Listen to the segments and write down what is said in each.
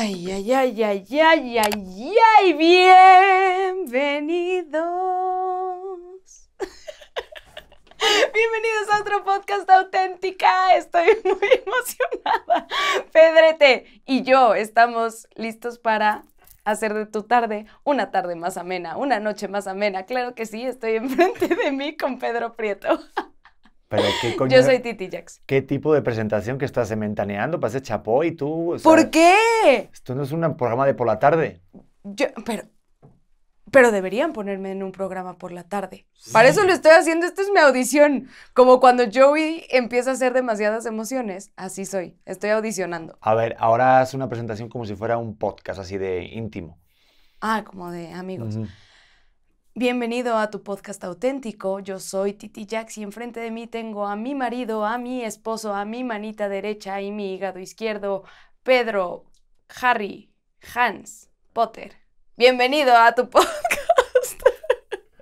Ay, ay, ay, ay, ay, ay, ay, bienvenidos. Bienvenidos a otro podcast auténtica. Estoy muy emocionada. Pedrete y yo estamos listos para hacer de tu tarde una tarde más amena, una noche más amena. Claro que sí, estoy enfrente de mí con Pedro Prieto. Pero qué coño. Yo soy Titi Jax. ¿Qué tipo de presentación que estás mentaneando? Parece chapó y tú. o sea, ¿Por qué? Esto no es un programa de por la tarde. Yo, pero, pero deberían ponerme en un programa por la tarde. Para eso lo estoy haciendo. Esta es mi audición. Como cuando Joey empieza a hacer demasiadas emociones. Así soy. Estoy audicionando. A ver, ahora haz una presentación como si fuera un podcast así de íntimo. Ah, como de amigos. Bienvenido a tu podcast auténtico. Yo soy Titi Jax y enfrente de mí tengo a mi marido, a mi esposo, a mi manita derecha y mi hígado izquierdo, Pedro, Harry, Hans, Potter. Bienvenido a tu podcast.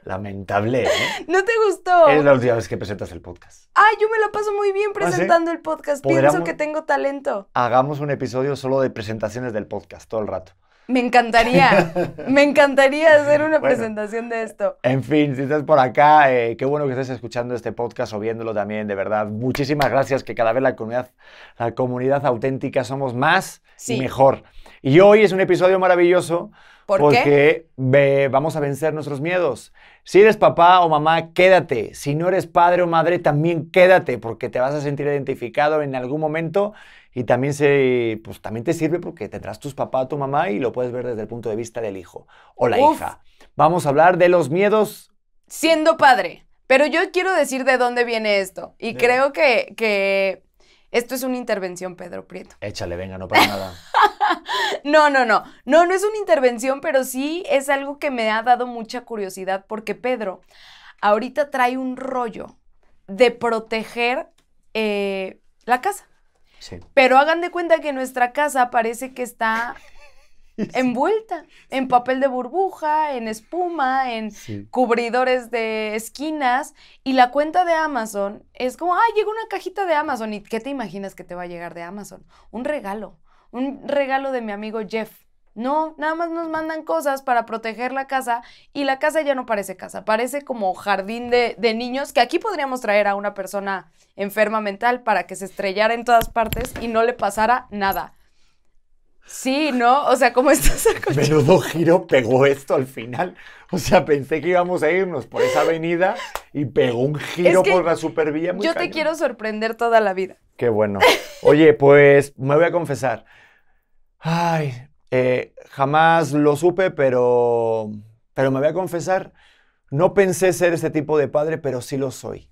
Lamentable, ¿eh? ¿No te gustó? Es la última vez que presentas el podcast. Ay, yo me la paso muy bien ¿Ah, sí? presentando el podcast. Pienso que tengo talento. Hagamos un episodio solo de presentaciones del podcast todo el rato. Me encantaría. me encantaría hacer una Bueno. presentación de esto. En fin, si estás por acá, eh, qué bueno que estés escuchando este podcast o viéndolo también, de verdad. Muchísimas gracias, que cada vez la comunidad, la comunidad auténtica somos más Sí. y mejor. Y hoy es un episodio maravilloso ¿Por porque ve- vamos a vencer nuestros miedos. Si eres papá o mamá, quédate. Si no eres padre o madre, también quédate, porque te vas a sentir identificado en algún momento y también, se, pues, también te sirve porque tendrás tus papá o tu mamá y lo puedes ver desde el punto de vista del hijo o la Uf. hija. Vamos a hablar de los miedos siendo padre. Pero yo quiero decir de dónde viene esto. Y De- creo que, que esto es una intervención, Pedro Prieto. Échale, venga, no pasa nada. No, no, no. No, no es una intervención, pero sí es algo que me ha dado mucha curiosidad porque Pedro ahorita trae un rollo de proteger eh, la casa. Sí. Pero hagan de cuenta que nuestra casa parece que está envuelta en papel de burbuja, en espuma, en Sí. cubridores de esquinas y la cuenta de Amazon es como, ay, llegó una cajita de Amazon. ¿Y qué te imaginas que te va a llegar de Amazon? Un regalo, un regalo de mi amigo Jeff. No, nada más nos mandan cosas para proteger la casa y la casa ya no parece casa, parece como jardín de, de niños que aquí podríamos traer a una persona enferma mental para que se estrellara en todas partes y no le pasara nada. Sí, ¿no? O sea, como estás acostumbrado. Menudo giro pegó esto al final. O sea, pensé que íbamos a irnos por esa avenida y pegó un giro que por la supervía. muy Yo te quiero sorprender toda la vida. Qué bueno. Oye, pues me voy a confesar. Ay, eh, jamás lo supe, pero, pero me voy a confesar. No pensé ser ese tipo de padre, pero sí lo soy.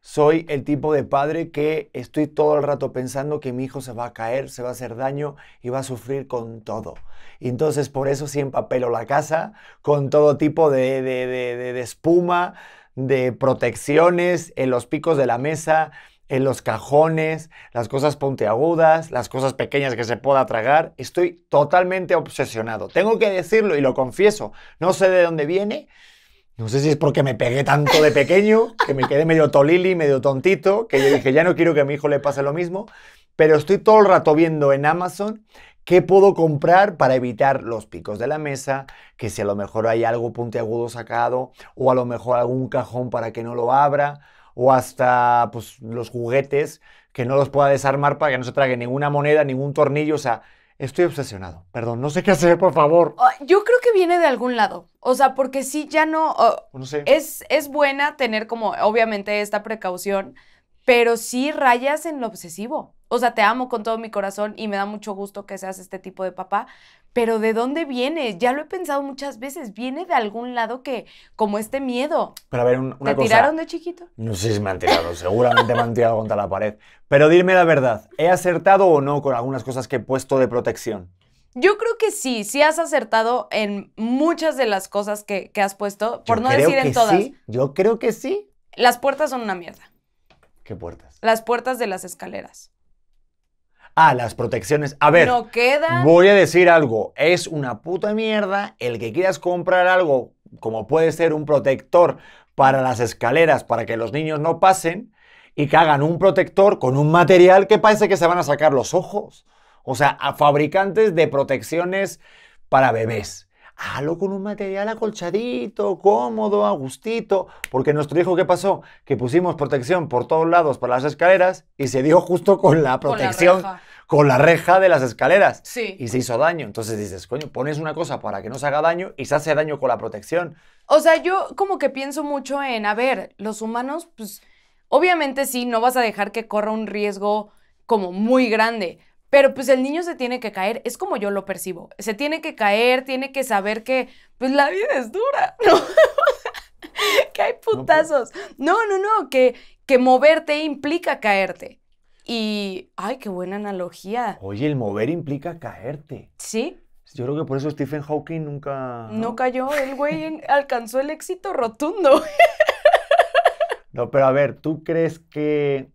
Soy el tipo de padre que estoy todo el rato pensando que mi hijo se va a caer, se va a hacer daño y va a sufrir con todo. Y entonces por eso sí empapelo la casa con todo tipo de- de- de espuma, de protecciones en los picos de la mesa, en los cajones, las cosas puntiagudas, las cosas pequeñas que se pueda tragar. Estoy totalmente obsesionado. Tengo que decirlo y lo confieso. No sé de dónde viene. No sé si es porque me pegué tanto de pequeño, que me quedé medio tolili, medio tontito, que yo dije, ya no quiero que a mi hijo le pase lo mismo, pero estoy todo el rato viendo en Amazon qué puedo comprar para evitar los picos de la mesa, que si a lo mejor hay algo puntiagudo sacado, o a lo mejor algún cajón para que no lo abra, o hasta pues, los juguetes, que no los pueda desarmar para que no se trague ninguna moneda, ningún tornillo, o sea, estoy obsesionado. Perdón, no sé qué hacer, por favor. Ah, Yo creo que viene de algún lado. O sea, porque sí, ya no. No sé. es, es buena tener como, obviamente, esta precaución, pero sí rayas en lo obsesivo. O sea, te amo con todo mi corazón y me da mucho gusto que seas este tipo de papá. Pero ¿de dónde viene? Ya lo he pensado muchas veces. Viene de algún lado que, como este miedo. Pero a ver, un- una ¿Te cosa. tiraron de chiquito? No sé si me han tirado, seguramente me han tirado contra la pared. Pero dime la verdad, ¿he acertado o no con algunas cosas que he puesto de protección? Yo creo que sí, sí has acertado en muchas de las cosas que, que has puesto, por Yo no decir en todas. Sí, yo creo que sí. Las puertas son una mierda. ¿Qué puertas? Las puertas de las escaleras. Ah, las protecciones. A ver, No quedan. voy a decir algo. Es una puta mierda el que quieras comprar algo como puede ser un protector para las escaleras para que los niños no pasen y que hagan un protector con un material que parece que se van a sacar los ojos. O sea, a fabricantes de protecciones para bebés. Halo con un material acolchadito, cómodo, a gustito. Porque nuestro hijo, ¿qué pasó? Que pusimos protección por todos lados para las escaleras y se dio justo con la Con la protección, reja. con la reja de las escaleras. Sí. Y se hizo daño. Entonces dices, coño, pones una cosa para que no se haga daño y se hace daño con la protección. O sea, yo como que pienso mucho en, a ver, los humanos, pues, obviamente sí, no vas a dejar que corra un riesgo como muy grande, pero pues el niño se tiene que caer, es como yo lo percibo, se tiene que caer, tiene que saber que, pues la vida es dura, ¿no? que hay putazos. No, no, no, que, que moverte implica caerte. Y, ay, qué buena analogía. Oye, el mover implica caerte. ¿Sí? Yo creo que por eso Stephen Hawking nunca... No cayó, el güey alcanzó el éxito rotundo. No, pero a ver, ¿tú crees que...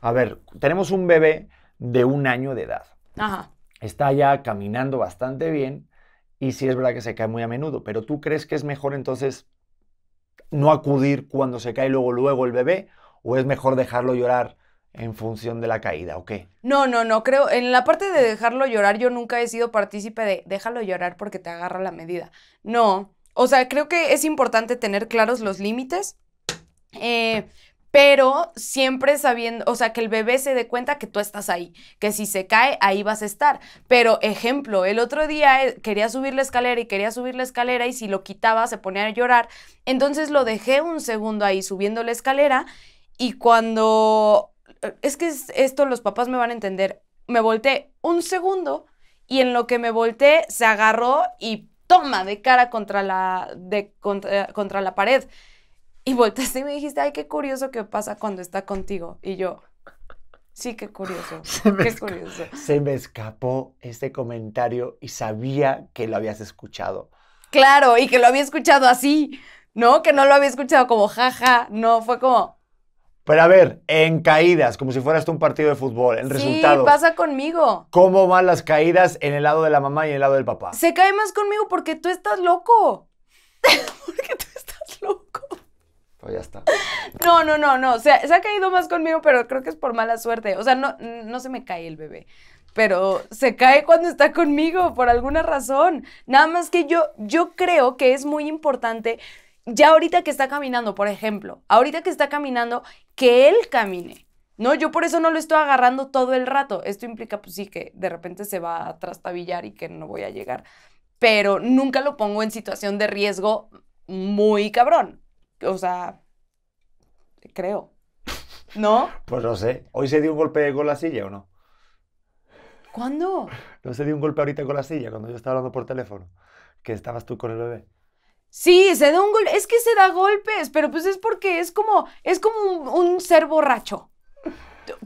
A ver, tenemos un bebé de un año de edad. Ajá. Está ya caminando bastante bien y sí es verdad que se cae muy a menudo, pero ¿tú crees que es mejor entonces no acudir cuando se cae luego luego el bebé o es mejor dejarlo llorar en función de la caída o qué? No, no, no, creo, en la parte de dejarlo llorar, yo nunca he sido partícipe de déjalo llorar porque te agarra la medida. No, o sea, creo que es importante tener claros los límites, eh, pero siempre sabiendo, o sea, que el bebé se dé cuenta que tú estás ahí, que si se cae, ahí vas a estar. Pero, ejemplo, el otro día eh, quería subir la escalera y quería subir la escalera y si lo quitaba se ponía a llorar, entonces lo dejé un segundo ahí subiendo la escalera y cuando es que es- esto los papás me van a entender. Me volteé un segundo y en lo que me volteé se agarró y toma de cara contra la, de, contra, contra la pared. Y volteaste y me dijiste, ay, qué curioso que pasa cuando está contigo. Y yo, sí, qué curioso. me Qué curioso. Se me escapó este comentario y sabía que lo habías escuchado. Claro, y que lo había escuchado así, ¿no? Que no lo había escuchado como jaja, no, fue como, Pero a ver, en caídas, como si fuera esto un partido de fútbol, en sí, resultados. pasa conmigo. ¿Cómo van las caídas en el lado de la mamá y en el lado del papá? Se cae más conmigo porque tú estás loco. porque tú estás loco. Pues ya está. No, no, no, no. Se, se ha caído más conmigo, pero creo que es por mala suerte. O sea, no, no se me cae el bebé. Pero se cae cuando está conmigo, por alguna razón. Nada más que yo, yo creo que es muy importante, ya ahorita que está caminando, por ejemplo, ahorita que está caminando, que él camine. No, yo por eso no lo estoy agarrando todo el rato. Esto implica, pues sí, que de repente se va a trastabillar y que no voy a llegar. Pero nunca lo pongo en situación de riesgo muy cabrón. O sea, creo. ¿No? Pues no sé. ¿Hoy se dio un golpe con la silla o no? ¿Cuándo? ¿No se dio un golpe ahorita con la silla cuando yo estaba hablando por teléfono? Que estabas tú con el bebé. Sí, se da un golpe. Es que se da golpes, pero pues es porque es como, es como un, un ser borracho.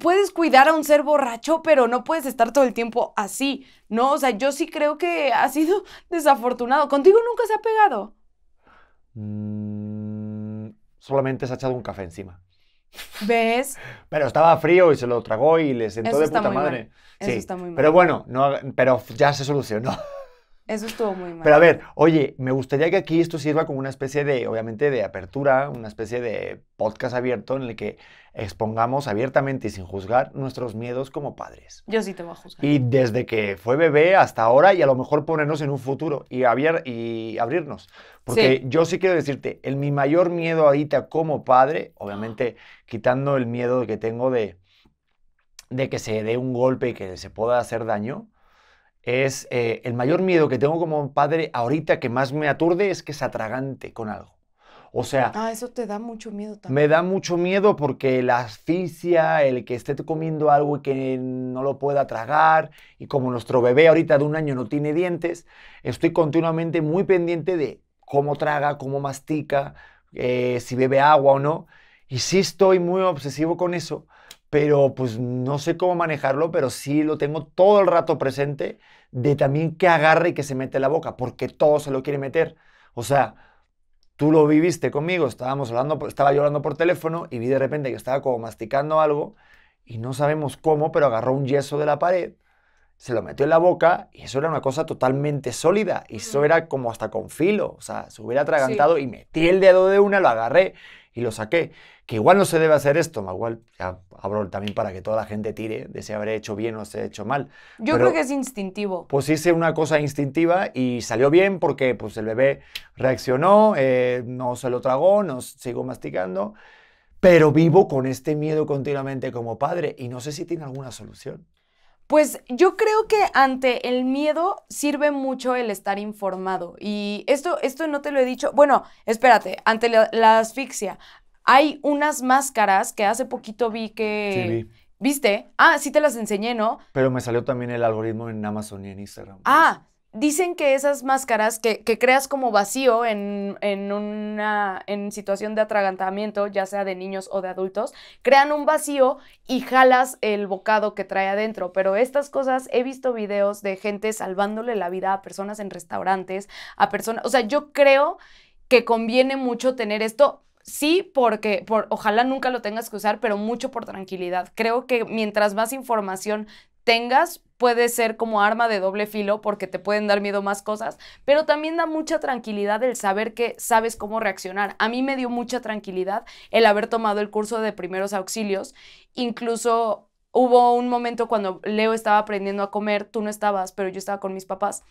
Puedes cuidar a un ser borracho, pero no puedes estar todo el tiempo así, ¿no? O sea, yo sí creo que ha sido desafortunado. ¿Contigo nunca se ha pegado? Mm, solamente se ha echado un café encima. ¿Ves? Pero estaba frío y se lo tragó y le sentó Eso de puta mal. madre. Eso Sí, está muy mal. Pero bueno, no, pero ya se solucionó. Eso estuvo muy mal. Pero a ver, oye, me gustaría que aquí esto sirva como una especie de, obviamente, de apertura, una especie de podcast abierto en el que expongamos abiertamente y sin juzgar nuestros miedos como padres. Yo sí te voy a juzgar. Y desde que fue bebé hasta ahora y a lo mejor ponernos en un futuro y, abier- y abrirnos. Porque Sí. yo sí quiero decirte, el, mi mayor miedo ahorita como padre, obviamente quitando el miedo que tengo de, de que se dé un golpe y que se pueda hacer daño, es eh, el mayor miedo que tengo como padre ahorita que más me aturde es que se atragante con algo. O sea, Ah, eso te da mucho miedo también. me da mucho miedo porque la asfixia, el que esté comiendo algo y que no lo pueda tragar, y como nuestro bebé ahorita de un año no tiene dientes, estoy continuamente muy pendiente de cómo traga, cómo mastica, eh, si bebe agua o no. Y sí estoy muy obsesivo con eso, pero pues no sé cómo manejarlo, pero sí lo tengo todo el rato presente de también que agarre y que se mete en la boca, porque todo se lo quiere meter. O sea, tú lo viviste conmigo, estábamos hablando, estaba llorando por teléfono y vi de repente que estaba como masticando algo y no sabemos cómo, pero agarró un yeso de la pared, se lo metió en la boca y eso era una cosa totalmente sólida. Y eso era como hasta con filo, o sea, se hubiera atragantado y metí el dedo de una, lo agarré y lo saqué. Que igual no se debe hacer esto, igual ya abro también para que toda la gente tire de si habré hecho bien o se ha hecho mal. Yo Pero, creo que es instintivo. Pues hice una cosa instintiva y salió bien porque pues el bebé reaccionó, eh, no se lo tragó, no sigo masticando, pero vivo con este miedo continuamente como padre y no sé si tiene alguna solución. Pues yo creo que ante el miedo sirve mucho el estar informado. Y esto, esto no te lo he dicho. Bueno, espérate, ante la, la asfixia, hay unas máscaras que hace poquito vi que... Sí, vi. ¿Viste? Ah, sí te las enseñé, ¿no? Pero me salió también el algoritmo en Amazon y en Instagram. Ah, dicen que esas máscaras que, creas como vacío en, en una en situación de atragantamiento, ya sea de niños o de adultos, crean un vacío y jalas el bocado que trae adentro. Pero estas cosas, he visto videos de gente salvándole la vida a personas en restaurantes, a personas, o sea, yo creo que conviene mucho tener esto. Sí, porque por, ojalá nunca lo tengas que usar, pero mucho por tranquilidad. Creo que mientras más información tengas, puede ser como arma de doble filo porque te pueden dar miedo más cosas, pero también da mucha tranquilidad el saber que sabes cómo reaccionar. A mí me dio mucha tranquilidad el haber tomado el curso de primeros auxilios. Incluso hubo un momento cuando Leo estaba aprendiendo a comer, tú no estabas, pero yo estaba con mis papás.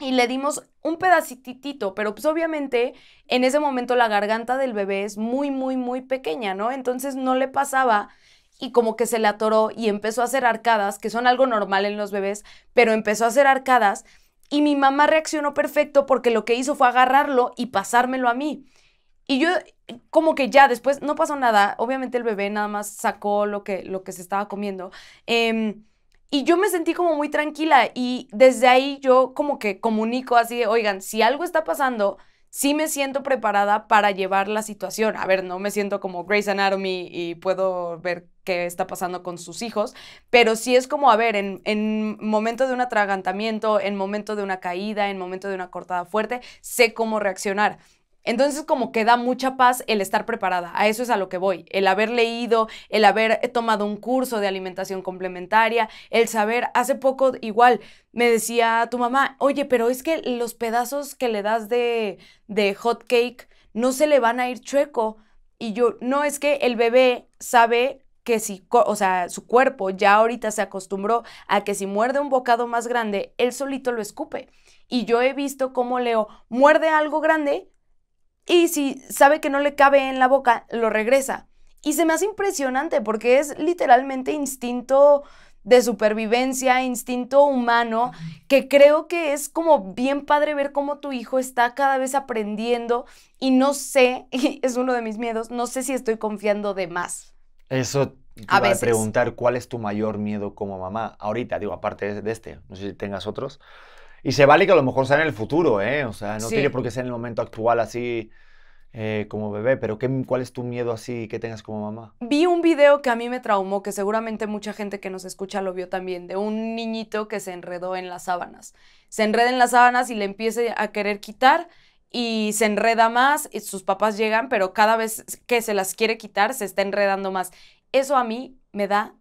Y le dimos un pedacitito, pero pues obviamente en ese momento la garganta del bebé es muy, muy, muy pequeña, ¿no? Entonces no le pasaba y como que se le atoró y empezó a hacer arcadas, que son algo normal en los bebés, pero empezó a hacer arcadas y mi mamá reaccionó perfecto porque lo que hizo fue agarrarlo y pasármelo a mí. Y yo como que ya después no pasó nada, obviamente el bebé nada más sacó lo que, lo que se estaba comiendo. Em, y yo me sentí como muy tranquila y desde ahí yo como que comunico así de, oigan, si algo está pasando, sí me siento preparada para llevar la situación. A ver, no me siento como Grey's Anatomy y puedo ver qué está pasando con sus hijos, pero sí es como, a ver, en, en momento de un atragantamiento, en momento de una caída, en momento de una cortada fuerte, sé cómo reaccionar. Entonces como que da mucha paz el estar preparada, a eso es a lo que voy, el haber leído, el haber tomado un curso de alimentación complementaria, el saber, hace poco igual me decía tu mamá, oye, pero es que los pedazos que le das de, de hot cake no se le van a ir chueco. Y yo, no, es que el bebé sabe que si, o sea, su cuerpo ya ahorita se acostumbró a que si muerde un bocado más grande, él solito lo escupe. Y yo he visto cómo Leo muerde algo grande y si sabe que no le cabe en la boca, lo regresa. Y se me hace impresionante porque es literalmente instinto de supervivencia, instinto humano, que creo que es como bien padre ver cómo tu hijo está cada vez aprendiendo y no sé, y es uno de mis miedos, no sé si estoy confiando de más. Eso te A iba a preguntar cuál es tu mayor miedo como mamá. Ahorita, digo, aparte de este, no sé si tengas otros. Y se vale que a lo mejor sea en el futuro, ¿eh? O sea, no Sí. tiene por qué ser en el momento actual así eh, como bebé, pero ¿qué, ¿cuál es tu miedo así que tengas como mamá? Vi un video que a mí me traumó, que seguramente mucha gente que nos escucha lo vio también, de un niñito que se enredó en las sábanas. Se enreda en las sábanas y le empieza a querer quitar y se enreda más, y sus papás llegan, pero cada vez que se las quiere quitar se está enredando más. Eso a mí me da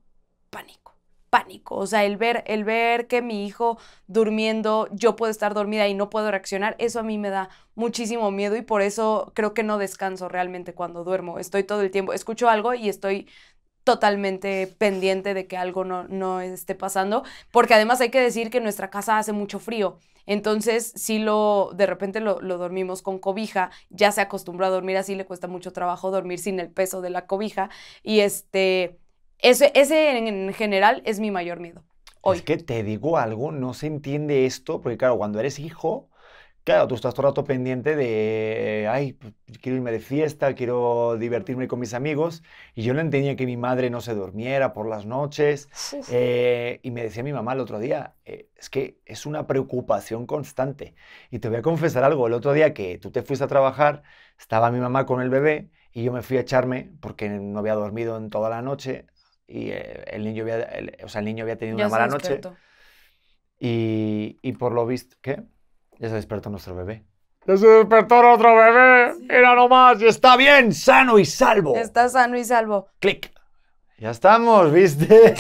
pánico, pánico. O sea, el ver, el ver que mi hijo durmiendo, yo puedo estar dormida y no puedo reaccionar, eso a mí me da muchísimo miedo y por eso creo que no descanso realmente cuando duermo. Estoy todo el tiempo, escucho algo y estoy totalmente pendiente de que algo no, no esté pasando, porque además hay que decir que nuestra casa hace mucho frío, entonces si lo, de repente lo, lo dormimos con cobija, ya se acostumbró a dormir así, le cuesta mucho trabajo dormir sin el peso de la cobija, y este, ese, ese en general es mi mayor miedo. Hoy. Es que te digo algo, no se entiende esto, porque claro, cuando eres hijo, claro, tú estás todo el rato pendiente de, ay, pues, quiero irme de fiesta, quiero divertirme con mis amigos, y yo no entendía que mi madre no se durmiera por las noches, eh, y me decía mi mamá el otro día, eh, es que es una preocupación constante. Y te voy a confesar algo, el otro día que tú te fuiste a trabajar, estaba mi mamá con el bebé, y yo me fui a echarme porque no había dormido en toda la noche, y eh, el niño había, el- o sea, el niño había tenido Ya una se mala noche. Y, y por lo visto, ¿qué? Ya se despertó nuestro bebé. Ya se despertó otro bebé. Era nomás. Y está bien, sano y salvo. Está sano y salvo. Clic. Ya estamos, ¿viste?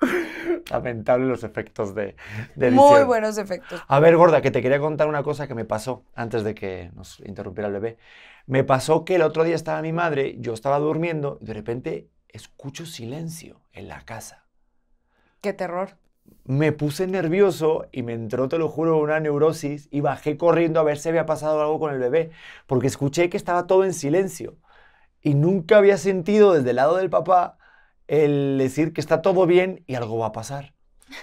Lamentable los efectos de, de Muy buenos efectos. A ver, gorda, que te quería contar una cosa que me pasó antes de que nos interrumpiera el bebé. Me pasó que el otro día estaba mi madre, yo estaba durmiendo y de repente escucho silencio en la casa. Qué terror. Me puse nervioso y me entró, te lo juro, una neurosis y bajé corriendo a ver si había pasado algo con el bebé, porque escuché que estaba todo en silencio. Y nunca había sentido desde el lado del papá el decir que está todo bien y algo va a pasar.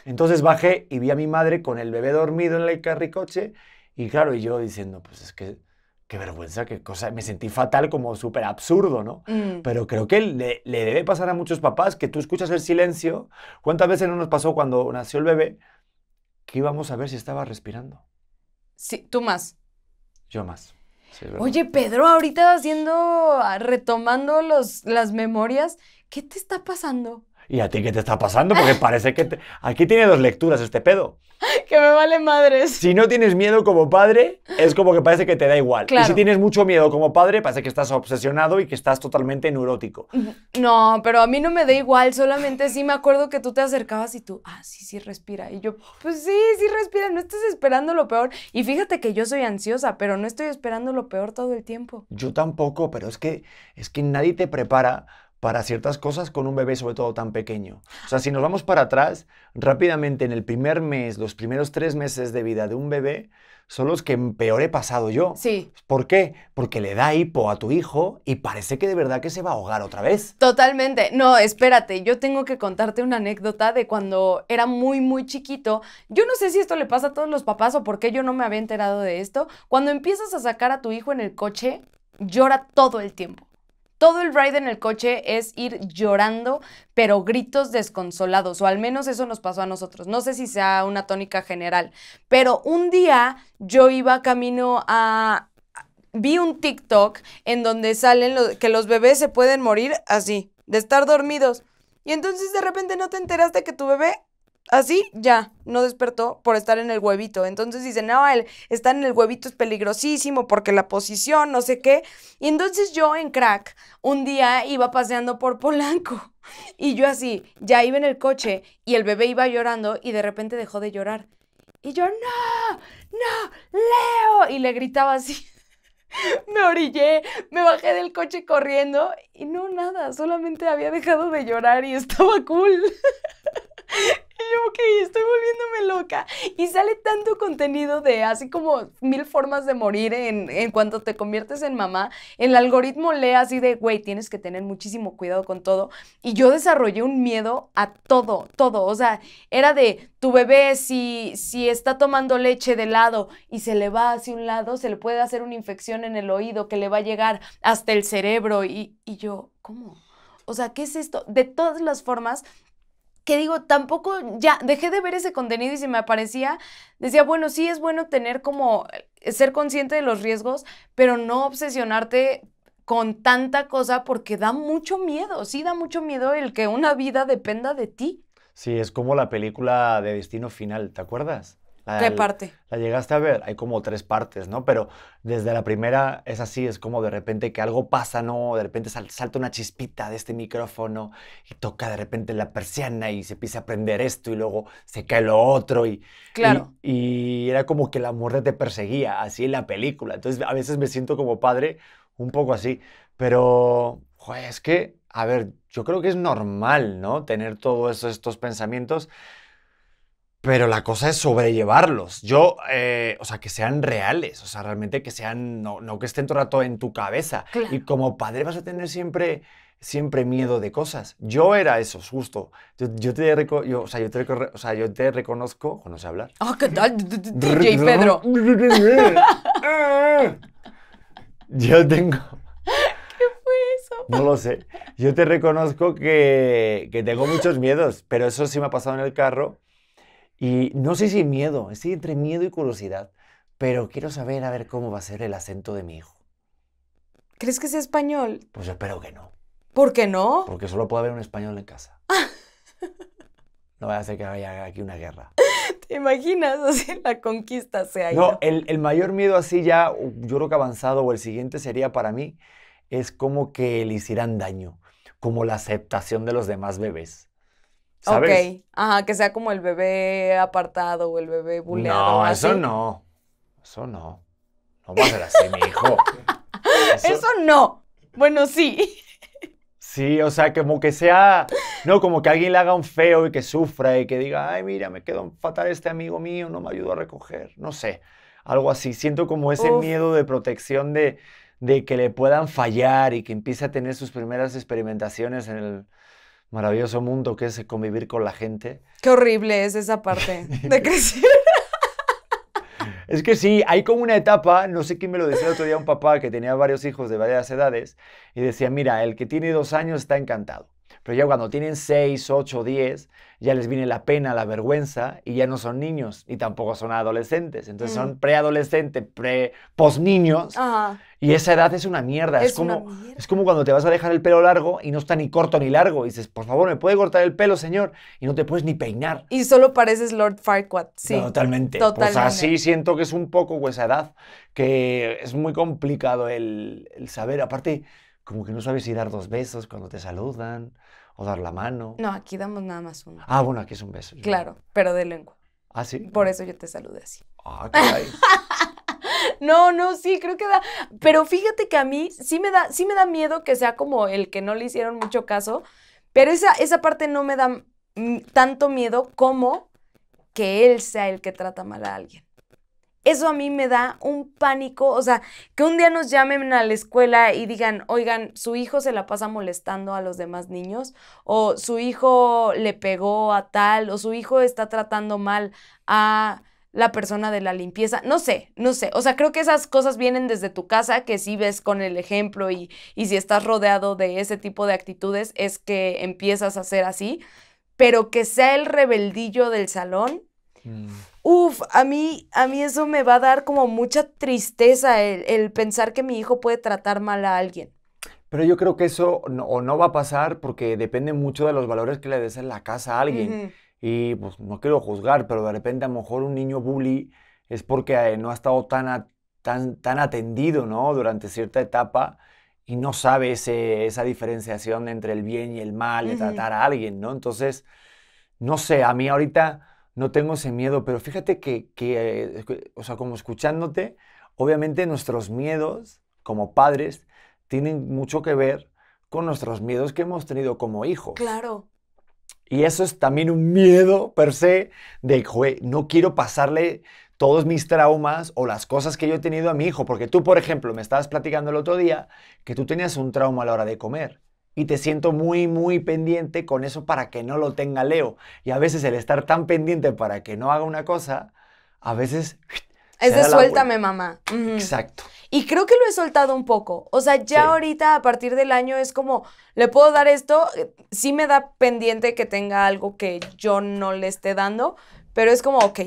Entonces bajé y vi a mi madre con el bebé dormido en el carricoche y claro, y yo diciendo, pues es que qué vergüenza, qué cosa, me sentí fatal como súper absurdo, ¿no? Mm. Pero creo que le, le debe pasar a muchos papás que tú escuchas el silencio. ¿Cuántas veces no nos pasó cuando nació el bebé que íbamos a ver si estaba respirando? Sí, tú más. Yo más. Sí. Oye, Pedro, ahorita haciendo, ah, retomando los, las memorias, ¿qué te está pasando? ¿Y a ti qué te está pasando? Porque parece que te- aquí tiene dos lecturas este pedo. Que me vale madres. Si no tienes miedo como padre, es como que parece que te da igual. Y si tienes mucho miedo como padre, parece que estás obsesionado y que estás totalmente neurótico. No, pero a mí no me da igual, solamente sí me acuerdo que tú te acercabas y tú, ah, sí, sí respira. Y yo, pues sí, sí respira, no estés esperando lo peor. Y fíjate que yo soy ansiosa, pero no estoy esperando lo peor todo el tiempo. Yo tampoco, pero es que, es que nadie te prepara para ciertas cosas con un bebé, sobre todo tan pequeño. O sea, si nos vamos para atrás, rápidamente en el primer mes, los primeros tres meses de vida de un bebé, son los que peor he pasado yo. Sí, ¿Por qué? Porque le da hipo a tu hijo y parece que de verdad que se va a ahogar otra vez. Totalmente. No, espérate, yo tengo que contarte una anécdota de cuando era muy, muy chiquito. Yo no sé si esto le pasa a todos los papás o por qué yo no me había enterado de esto. Cuando empiezas a sacar a tu hijo en el coche, llora todo el tiempo. Todo el ride en el coche es ir llorando, pero gritos desconsolados, o al menos eso nos pasó a nosotros. No sé si sea una tónica general, pero un día yo iba camino a... Vi un TikTok en donde salen que los bebés se pueden morir así, de estar dormidos. Y entonces de repente no te enteraste que tu bebé así ya no despertó por estar en el huevito. Entonces dicen, no, el estar en el huevito es peligrosísimo porque la posición, no sé qué. Y entonces yo en crack un día iba paseando por Polanco y yo así, ya iba en el coche y el bebé iba llorando y de repente dejó de llorar. Y yo, no, no, Leo. Y le gritaba así. Me orillé, me bajé del coche corriendo y no nada, solamente había dejado de llorar y estaba cool. Y yo, ok, estoy volviéndome loca. Y sale tanto contenido de así como mil formas de morir en, en cuanto te conviertes en mamá. El algoritmo lee así de, güey, tienes que tener muchísimo cuidado con todo. Y yo desarrollé un miedo a todo, todo. O sea, era de tu bebé, si, si está tomando leche de lado y se le va hacia un lado, se le puede hacer una infección en el oído que le va a llegar hasta el cerebro. Y, y yo, ¿cómo? O sea, ¿qué es esto? De todas las formas, que digo, tampoco, ya, dejé de ver ese contenido y se me aparecía, decía, bueno, sí es bueno tener como, eh, ser consciente de los riesgos, pero no obsesionarte con tanta cosa porque da mucho miedo, sí da mucho miedo el que una vida dependa de ti. Sí, es como la película de Destino Final, ¿te acuerdas? La- ¿Qué parte? La llegaste a ver, hay como tres partes, ¿no? Pero desde la primera es así, es como de repente que algo pasa, ¿no? De repente sal- salta una chispita de este micrófono y toca de repente la persiana y se empieza a prender esto y luego se cae lo otro y, Claro. y, y era como que la muerte te perseguía, así en la película. Entonces a veces me siento como padre un poco así, pero joder, es que, a ver, yo creo que es normal, ¿no? Tener todos estos pensamientos. Pero la cosa es sobrellevarlos. Yo, eh, o sea, que sean reales, o sea, realmente que sean, no, no que estén todo el rato en tu cabeza. Claro. Y como padre vas a tener siempre, siempre miedo de cosas. Yo era eso, justo. Yo, yo te, reco- yo, o sea, yo te, reco- o sea, yo te reconozco, o no sé hablar. Ah, ¿qué tal? DJ Pedro. Yo tengo, Eso. no lo sé. Yo te reconozco que, que tengo muchos miedos, pero eso sí me ha pasado en el carro. Y no sé si miedo, estoy entre miedo y curiosidad, pero quiero saber a ver cómo va a ser el acento de mi hijo. ¿Crees que es español? Pues espero que no, ¿Por qué no? porque solo puede haber un español en casa. No vaya a ser que haya aquí una guerra. ¿Te imaginas? Así la conquista se ha ido. No, el, el mayor miedo así ya, yo creo que avanzado o el siguiente sería para mí, es como que le hicieran daño, como la aceptación de los demás bebés. ¿Sabes? Ok. Ajá, que sea como el bebé apartado o el bebé buleado. No, eso así. no. Eso no. No va a ser así, mi hijo. Eso- Eso no. Bueno, sí. Sí, o sea, como que sea, no, como que alguien le haga un feo y que sufra y que diga, ay, mira, me quedó fatal este amigo mío, no me ayudó a recoger, no sé, algo así. Siento como ese Uf. miedo de protección de, de que le puedan fallar y que empiece a tener sus primeras experimentaciones en el maravilloso mundo que es convivir con la gente. Qué horrible es esa parte de crecer. Es que sí, hay como una etapa, no sé quién me lo decía el otro día, un papá que tenía varios hijos de varias edades y decía, mira, el que tiene dos años está encantado, pero ya cuando tienen seis, ocho, diez, ya les viene la pena, la vergüenza y ya no son niños y tampoco son adolescentes, entonces Mm. son preadolescentes, pre, posniños Ajá. y esa edad es una mierda, es, como, mierda. es como cuando te vas a dejar el pelo largo y no está ni corto ni largo y dices, por favor, ¿me puede cortar el pelo, señor? Y no te puedes ni peinar. Y solo pareces Lord Farquaad. Sí. Totalmente. Pues totalmente. así siento que es un poco pues, esa edad, que es muy complicado el, el saber. Aparte, como que no sabes si dar dos besos cuando te saludan o dar la mano. No, aquí damos nada más uno. Ah, bueno, aquí es un beso. Claro, pero de lengua. Ah, sí. Por eso yo te saludé así. Ah, caray. No, no, sí, creo que da. Pero fíjate que a mí sí me da, sí me da miedo que sea como el que no le hicieron mucho caso. Pero esa, esa parte no me da tanto miedo como que él sea el que trata mal a alguien. Eso a mí me da un pánico, o sea, que un día nos llamen a la escuela y digan, oigan, su hijo se la pasa molestando a los demás niños, o su hijo le pegó a tal, o su hijo está tratando mal a la persona de la limpieza, no sé, no sé, o sea, creo que esas cosas vienen desde tu casa, que si ves con el ejemplo y, y si estás rodeado de ese tipo de actitudes, es que empiezas a ser así, pero que sea el rebeldillo del salón, Mm. Uf, a mí, a mí eso me va a dar como mucha tristeza el, el pensar que mi hijo puede tratar mal a alguien. Pero yo creo que eso no, o no va a pasar porque depende mucho de los valores que le des en la casa a alguien. Y pues no quiero juzgar, pero de repente a lo mejor un niño bully es porque eh, no ha estado tan, tan, tan atendido, ¿no? Durante cierta etapa y no sabe ese- esa diferenciación entre el bien y el mal de tratar a alguien, ¿no? Entonces, no sé, a mí ahorita no tengo ese miedo, pero fíjate que, que, eh, o sea, como escuchándote, obviamente nuestros miedos como padres tienen mucho que ver con nuestros miedos que hemos tenido como hijos. Claro. Y eso es también un miedo per se de, "Jue, no quiero pasarle todos mis traumas o las cosas que yo he tenido a mi hijo. Porque tú, por ejemplo, me estabas platicando el otro día que tú tenías un trauma a la hora de comer. Y te siento muy, muy pendiente con eso para que no lo tenga Leo. Y a veces el estar tan pendiente para que no haga una cosa, a veces... Es de suéltame, mamá. Exacto. Y creo que lo he soltado un poco. O sea, ya Sí. ahorita a partir del año es como, le puedo dar esto, eh, sí me da pendiente que tenga algo que yo no le esté dando, pero es como, ok,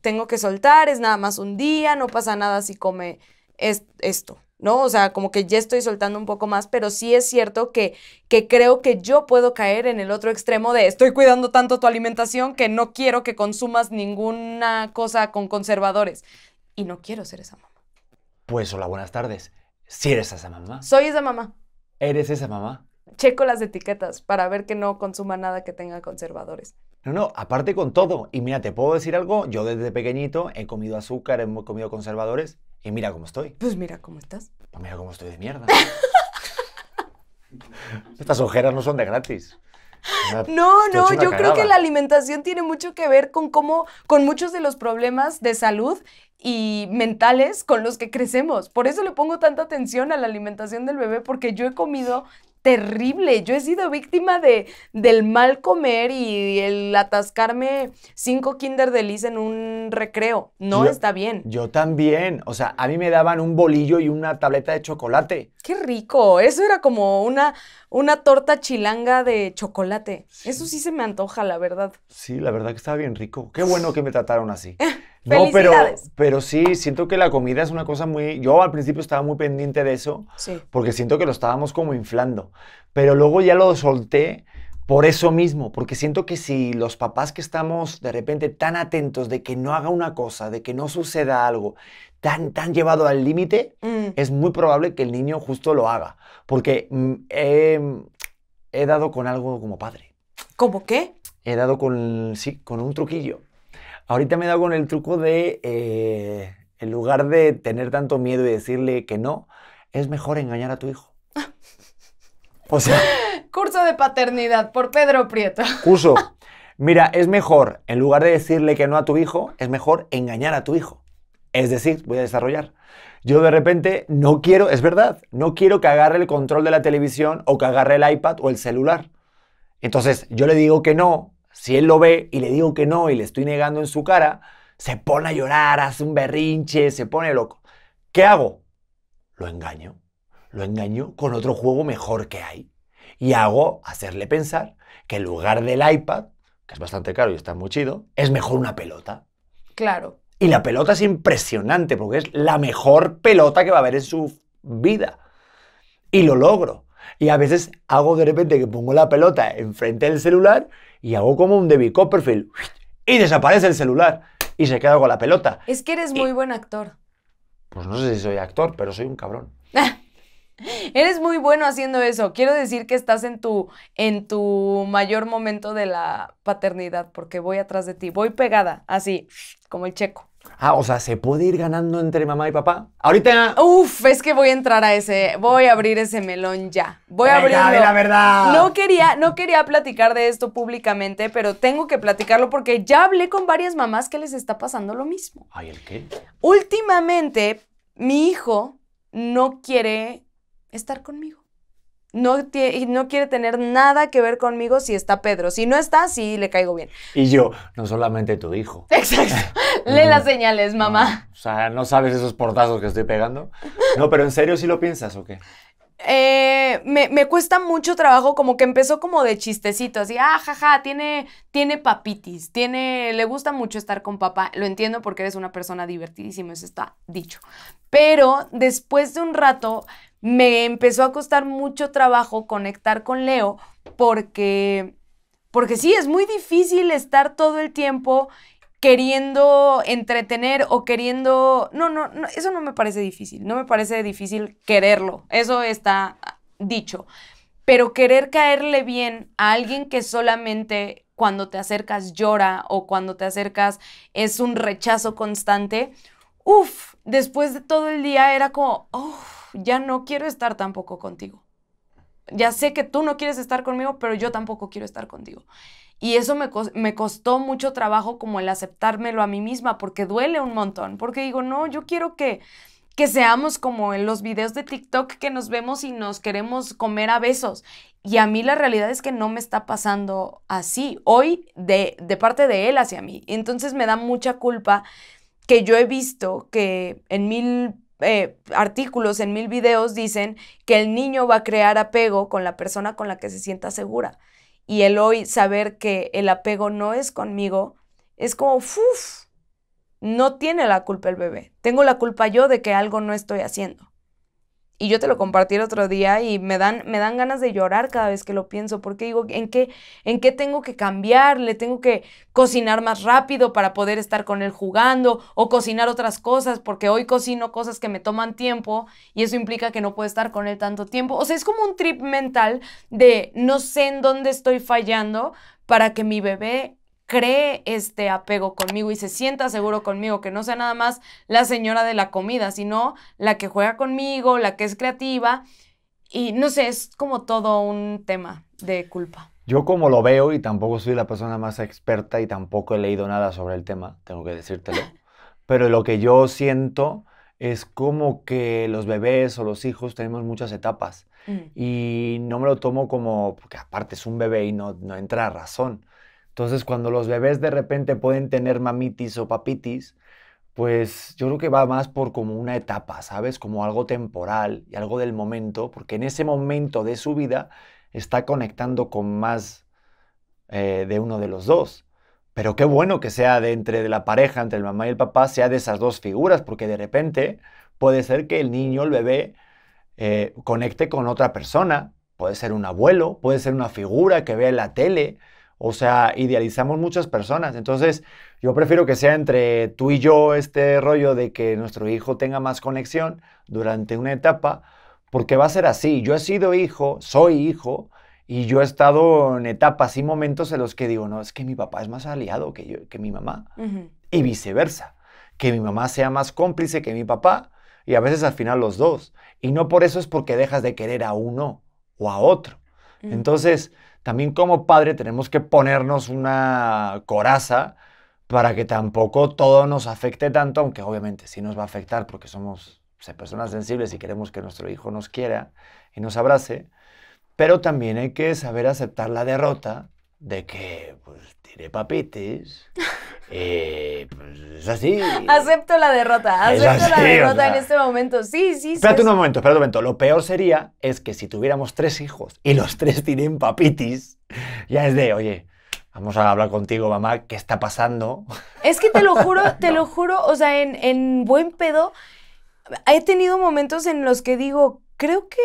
tengo que soltar, es nada más un día, no pasa nada si come es- esto, ¿no? O sea, como que ya estoy soltando un poco más, pero sí es cierto que, que creo que yo puedo caer en el otro extremo de estoy cuidando tanto tu alimentación que no quiero que consumas ninguna cosa con conservadores. Y no quiero ser esa mamá. Pues hola, buenas tardes. Si eres esa mamá. Soy esa mamá. Eres esa mamá. Checo las etiquetas para ver que no consuma nada que tenga conservadores. No, no, aparte con todo. Y mira, te puedo decir algo, yo desde pequeñito he comido azúcar, he comido conservadores y mira cómo estoy. Pues mira cómo estás. Pues mira cómo estoy de mierda. Estas ojeras no son de gratis. No, no, yo creo que la alimentación tiene mucho que ver con cómo, con muchos de los problemas de salud y mentales con los que crecemos. Por eso le pongo tanta atención a la alimentación del bebé, porque yo he comido terrible. Yo he sido víctima de, del mal comer y el atascarme cinco Kinder Delice en un recreo. No Yo- está bien. Yo también. O sea, a mí me daban un bolillo y una tableta de chocolate. Qué rico. Eso era como una, una torta chilanga de chocolate. Eso sí se me antoja, la verdad. Sí, la verdad que estaba bien rico. Qué bueno que me trataron así. No, pero, pero sí, siento que la comida es una cosa muy... Yo al principio estaba muy pendiente de eso. Sí. porque siento que lo estábamos como inflando. Pero luego ya lo solté por eso mismo, porque siento que si los papás que estamos de repente tan atentos de que no haga una cosa, de que no suceda algo, tan, tan llevado al límite, Mm. es muy probable que el niño justo lo haga, porque mm, he, he dado con algo como padre. ¿Cómo qué? he dado con, sí, con un truquillo. Ahorita me he dado con el truco de, eh, en lugar de tener tanto miedo y decirle que no, es mejor engañar a tu hijo. O sea, Curso de paternidad por Pedro Prieto. curso. Mira, es mejor, en lugar de decirle que no a tu hijo, es mejor engañar a tu hijo. Es decir, voy a desarrollar. Yo de repente no quiero, es verdad, no quiero que agarre el control de la televisión o que agarre el iPad o el celular. Entonces yo le digo que no, si él lo ve y le digo que no y le estoy negando en su cara, se pone a llorar, hace un berrinche, se pone loco. ¿Qué hago? Lo engaño. Lo engaño con otro juego mejor que hay. Y hago hacerle pensar que en lugar del iPad, que es bastante caro y está muy chido, es mejor una pelota. Claro. Y la pelota es impresionante porque es la mejor pelota que va a haber en su vida. Y lo logro. Y a veces hago de repente que pongo la pelota enfrente del celular y hago como un David Copperfield. Y desaparece el celular. Y se queda con la pelota. Es que eres muy buen actor. Pues no sé si soy actor, pero soy un cabrón. Eres muy bueno haciendo eso. Quiero decir que estás en tu, en tu mayor momento de la paternidad, porque voy atrás de ti. Voy pegada, así, como el checo. Ah, o sea, ¿se puede ir ganando entre mamá y papá? Ahorita... Uf, es que voy a entrar a ese, voy a abrir ese melón ya. Voy a abrirlo. la verdad. No quería, no quería platicar de esto públicamente, pero tengo que platicarlo porque ya hablé con varias mamás que les está pasando lo mismo. Ay, ¿el qué? Últimamente, mi hijo no quiere estar conmigo. No, no quiere tener nada que ver conmigo si está Pedro. Si no está, sí le caigo bien. Y yo, no solamente tu hijo. Exacto. Lee las señales, mamá. No, o sea, ¿no sabes esos portazos que estoy pegando? No, pero ¿en serio sí lo piensas o qué? Eh, me, me cuesta mucho trabajo, como que empezó como de chistecito, así, ah, jaja, tiene, tiene papitis, tiene, le gusta mucho estar con papá. Lo entiendo porque eres una persona divertidísima, eso está dicho. Pero después de un rato me empezó a costar mucho trabajo conectar con Leo porque, porque sí, es muy difícil estar todo el tiempo queriendo entretener o queriendo... No, no, no, eso no me parece difícil, no me parece difícil quererlo, eso está dicho. Pero querer caerle bien a alguien que solamente cuando te acercas llora o cuando te acercas es un rechazo constante, uff, después de todo el día era como, ya no quiero estar tampoco contigo. Ya sé que tú no quieres estar conmigo, pero yo tampoco quiero estar contigo. Y eso me, me costó mucho trabajo como el aceptármelo a mí misma, porque duele un montón, porque digo, no, yo quiero que, que seamos como en los videos de TikTok que nos vemos y nos queremos comer a besos. Y a mí la realidad es que no me está pasando así, hoy de, de parte de él hacia mí. Entonces me da mucha culpa que yo he visto que en mil eh, artículos, en mil videos dicen que el niño va a crear apego con la persona con la que se sienta segura. Y el hoy saber que el apego no es conmigo, es como, ¡fuf! No tiene la culpa el bebé. Tengo la culpa yo de que algo no estoy haciendo. Y yo te lo compartí el otro día y me dan, me dan ganas de llorar cada vez que lo pienso, porque digo, ¿en qué, ¿en qué tengo que cambiar? ¿Le tengo que cocinar más rápido para poder estar con él jugando? ¿O cocinar otras cosas? Porque hoy cocino cosas que me toman tiempo y eso implica que no puedo estar con él tanto tiempo. O sea, es como un trip mental de no sé en dónde estoy fallando para que mi bebé cree este apego conmigo y se sienta seguro conmigo, que no sea nada más la señora de la comida, sino la que juega conmigo, la que es creativa. Y no sé, es como todo un tema de culpa. Yo como lo veo y tampoco soy la persona más experta y tampoco he leído nada sobre el tema, tengo que decírtelo, pero lo que yo siento es como que los bebés o los hijos tenemos muchas etapas Mm. y no me lo tomo como, porque aparte es un bebé y no, no entra a razón. Entonces cuando los bebés de repente pueden tener mamitis o papitis, pues yo creo que va más por como una etapa, ¿sabes? Como algo temporal y algo del momento, porque en ese momento de su vida está conectando con más eh, de uno de los dos. Pero qué bueno que sea de entre de la pareja, entre el mamá y el papá, sea de esas dos figuras, porque de repente puede ser que el niño, el bebé, eh, conecte con otra persona. Puede ser un abuelo, puede ser una figura que vea en la tele. O sea, idealizamos muchas personas. Entonces, yo prefiero que sea entre tú y yo este rollo de que nuestro hijo tenga más conexión durante una etapa, porque va a ser así. Yo he sido hijo, soy hijo, Y yo he estado en etapas y momentos en los que digo, no, es que mi papá es más aliado que, yo, que mi mamá. Y viceversa. Que mi mamá sea más cómplice que mi papá. Y a veces al final los dos. Y no por eso es porque dejas de querer a uno o a otro. Ujú. Entonces, también como padre tenemos que ponernos una coraza para que tampoco todo nos afecte tanto, aunque obviamente sí nos va a afectar porque somos personas sensibles y queremos que nuestro hijo nos quiera y nos abrace, pero también hay que saber aceptar la derrota de que pues tiene papitis, eh, pues es así. Acepto la derrota, acepto la así, o derrota en sea. este momento. Sí, sí, sí. Espérate es- un momento, espérate un momento. Lo peor sería es que si tuviéramos tres hijos y los tres tienen papitis, ya es de, oye, vamos a hablar contigo, mamá, ¿qué está pasando? Es que te lo juro, te lo juro, o sea, en, en buen pedo, he tenido momentos en los que digo, creo que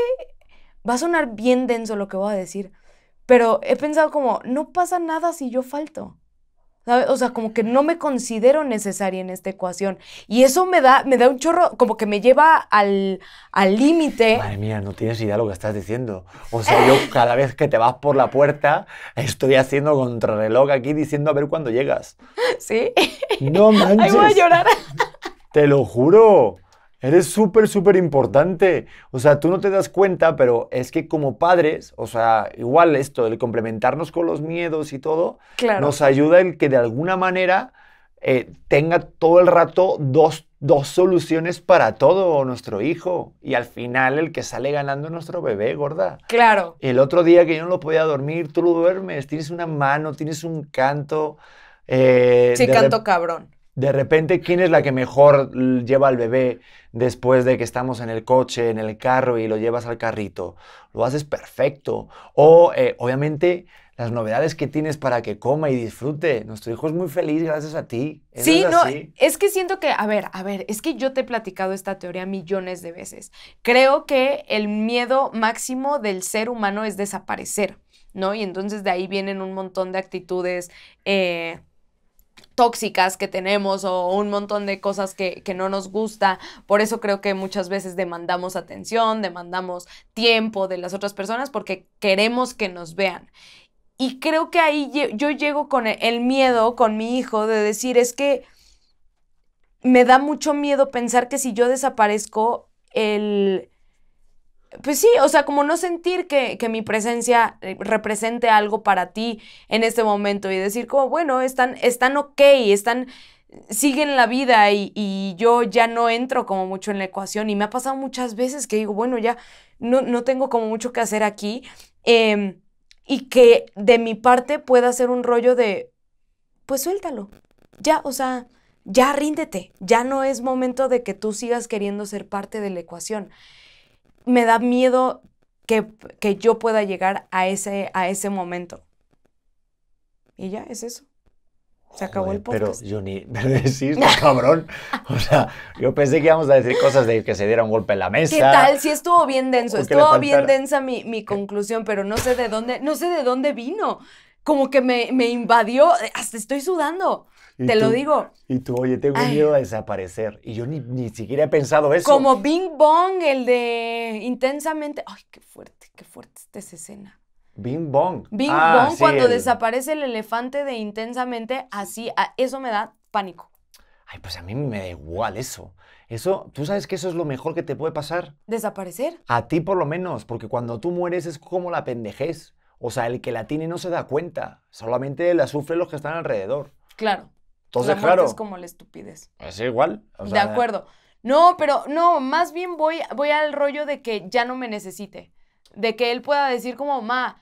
va a sonar bien denso lo que voy a decir, pero he pensado como, no pasa nada si yo falto. ¿sabe? O sea, como que no me considero necesaria en esta ecuación. Y eso me da, me da un chorro, como que me lleva al al límite. Madre mía, no tienes idea de lo que estás diciendo. O sea, yo cada vez que te vas por la puerta, estoy haciendo contrarreloj aquí diciendo a ver cuándo llegas. ¿Sí? No Ahí manches. voy a llorar. Te lo juro. Eres súper, súper importante. O sea, tú no te das cuenta, pero es que como padres, o sea, igual esto, el complementarnos con los miedos y todo, Claro. nos ayuda el que de alguna manera eh, tenga todo el rato dos, dos soluciones para todo nuestro hijo. Y al final el que sale ganando es nuestro bebé, gorda. Claro. El otro día que yo no lo podía dormir, tú lo duermes, tienes una mano, tienes un canto. eh, Sí, canto cabrón. De repente, ¿quién es la que mejor lleva al bebé después de que estamos en el coche, en el carro y lo llevas al carrito? Lo haces perfecto. O, eh, obviamente, las novedades que tienes para que coma y disfrute. Nuestro hijo es muy feliz gracias a ti. Eso Sí, es no, así. es que siento que, a ver, a ver, es que yo te he platicado esta teoría millones de veces. Creo que el miedo máximo del ser humano es desaparecer, ¿no? Y entonces de ahí vienen un montón de actitudes eh, tóxicas que tenemos o un montón de cosas que, que no nos gusta. Por eso creo que muchas veces demandamos atención, demandamos tiempo de las otras personas porque queremos que nos vean. Y creo que ahí yo llego con e- el miedo con mi hijo de decir, es que me da mucho miedo pensar que si yo desaparezco, el... Pues sí, o sea, como no sentir que, que mi presencia eh, represente algo para ti en este momento y decir como, bueno, están, están ok, están, siguen la vida y, y yo ya no entro como mucho en la ecuación y me ha pasado muchas veces que digo, bueno, ya no, no tengo como mucho que hacer aquí em, y que de mi parte pueda ser un rollo de, pues suéltalo, ya, o sea, ya ríndete, ya no es momento de que tú sigas queriendo ser parte de la ecuación. Me da miedo que, que yo pueda llegar a ese, a ese momento. Y ya, es eso. Se acabó Joder, el podcast. Pero yo ni... Pero está cabrón. O sea, yo pensé que íbamos a decir cosas de que se diera un golpe en la mesa. ¿Qué tal? Sí estuvo bien denso, estuvo bien densa mi, mi conclusión, pero no sé de dónde, no sé de dónde vino. Como que me, me invadió, hasta estoy sudando, Te lo tú- digo. Y tú, oye, tengo Ay. miedo a desaparecer. Y yo ni, ni siquiera he pensado eso. Como Bing Bong, el de intensamente. Ay, qué fuerte, qué fuerte está esa escena. Bing Bong. Bing Ah, Bong, sí, cuando el- desaparece el elefante de intensamente, así, a- eso me da pánico. Ay, pues a mí me da igual eso. Eso, tú sabes que eso es lo mejor que te puede pasar. ¿Desaparecer? A ti por lo menos, porque cuando tú mueres es como la pendejez. O sea, el que la tiene no se da cuenta. Solamente la sufren los que están alrededor. Claro. Entonces, la claro, es como la estupidez. es igual. o de acuerdo. No, pero no, más bien voy, voy al rollo de que ya no me necesite. De que él pueda decir como, ma,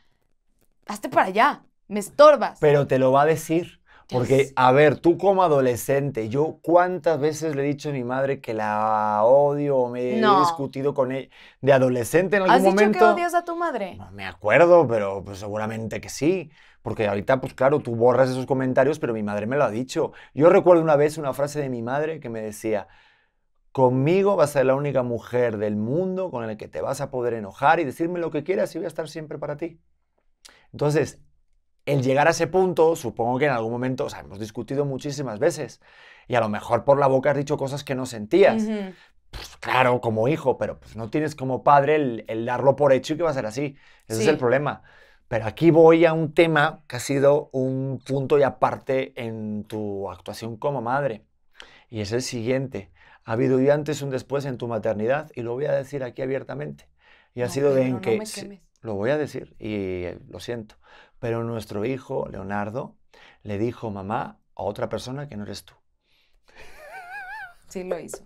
hazte para allá, me estorbas. Pero te lo va a decir. Porque, a ver, tú como adolescente, yo cuántas veces le he dicho a mi madre que la odio o me No. he discutido con ella. De adolescente en algún ¿Has dicho momento. que odias a tu madre? No me acuerdo, pero pues seguramente que sí. Porque ahorita, pues claro, tú borras esos comentarios, pero mi madre me lo ha dicho. Yo recuerdo una vez una frase de mi madre que me decía, conmigo vas a ser la única mujer del mundo con la que te vas a poder enojar y decirme lo que quieras y voy a estar siempre para ti. Entonces, el llegar a ese punto, supongo que en algún momento, o sea, hemos discutido muchísimas veces y a lo mejor por la boca has dicho cosas que no sentías. Pues, claro, como hijo, pero pues no tienes como padre el, el darlo por hecho y que va a ser así. Ese es el problema. Pero aquí voy a un tema que ha sido un punto y aparte en tu actuación como madre. Y es el siguiente. Ha habido un antes y un después en tu maternidad y lo voy a decir aquí abiertamente. Y ha No, sido de en no que... me lo voy a decir y eh, lo siento. Pero nuestro hijo, Leonardo, le dijo mamá a otra persona que no eres tú. Sí lo hizo.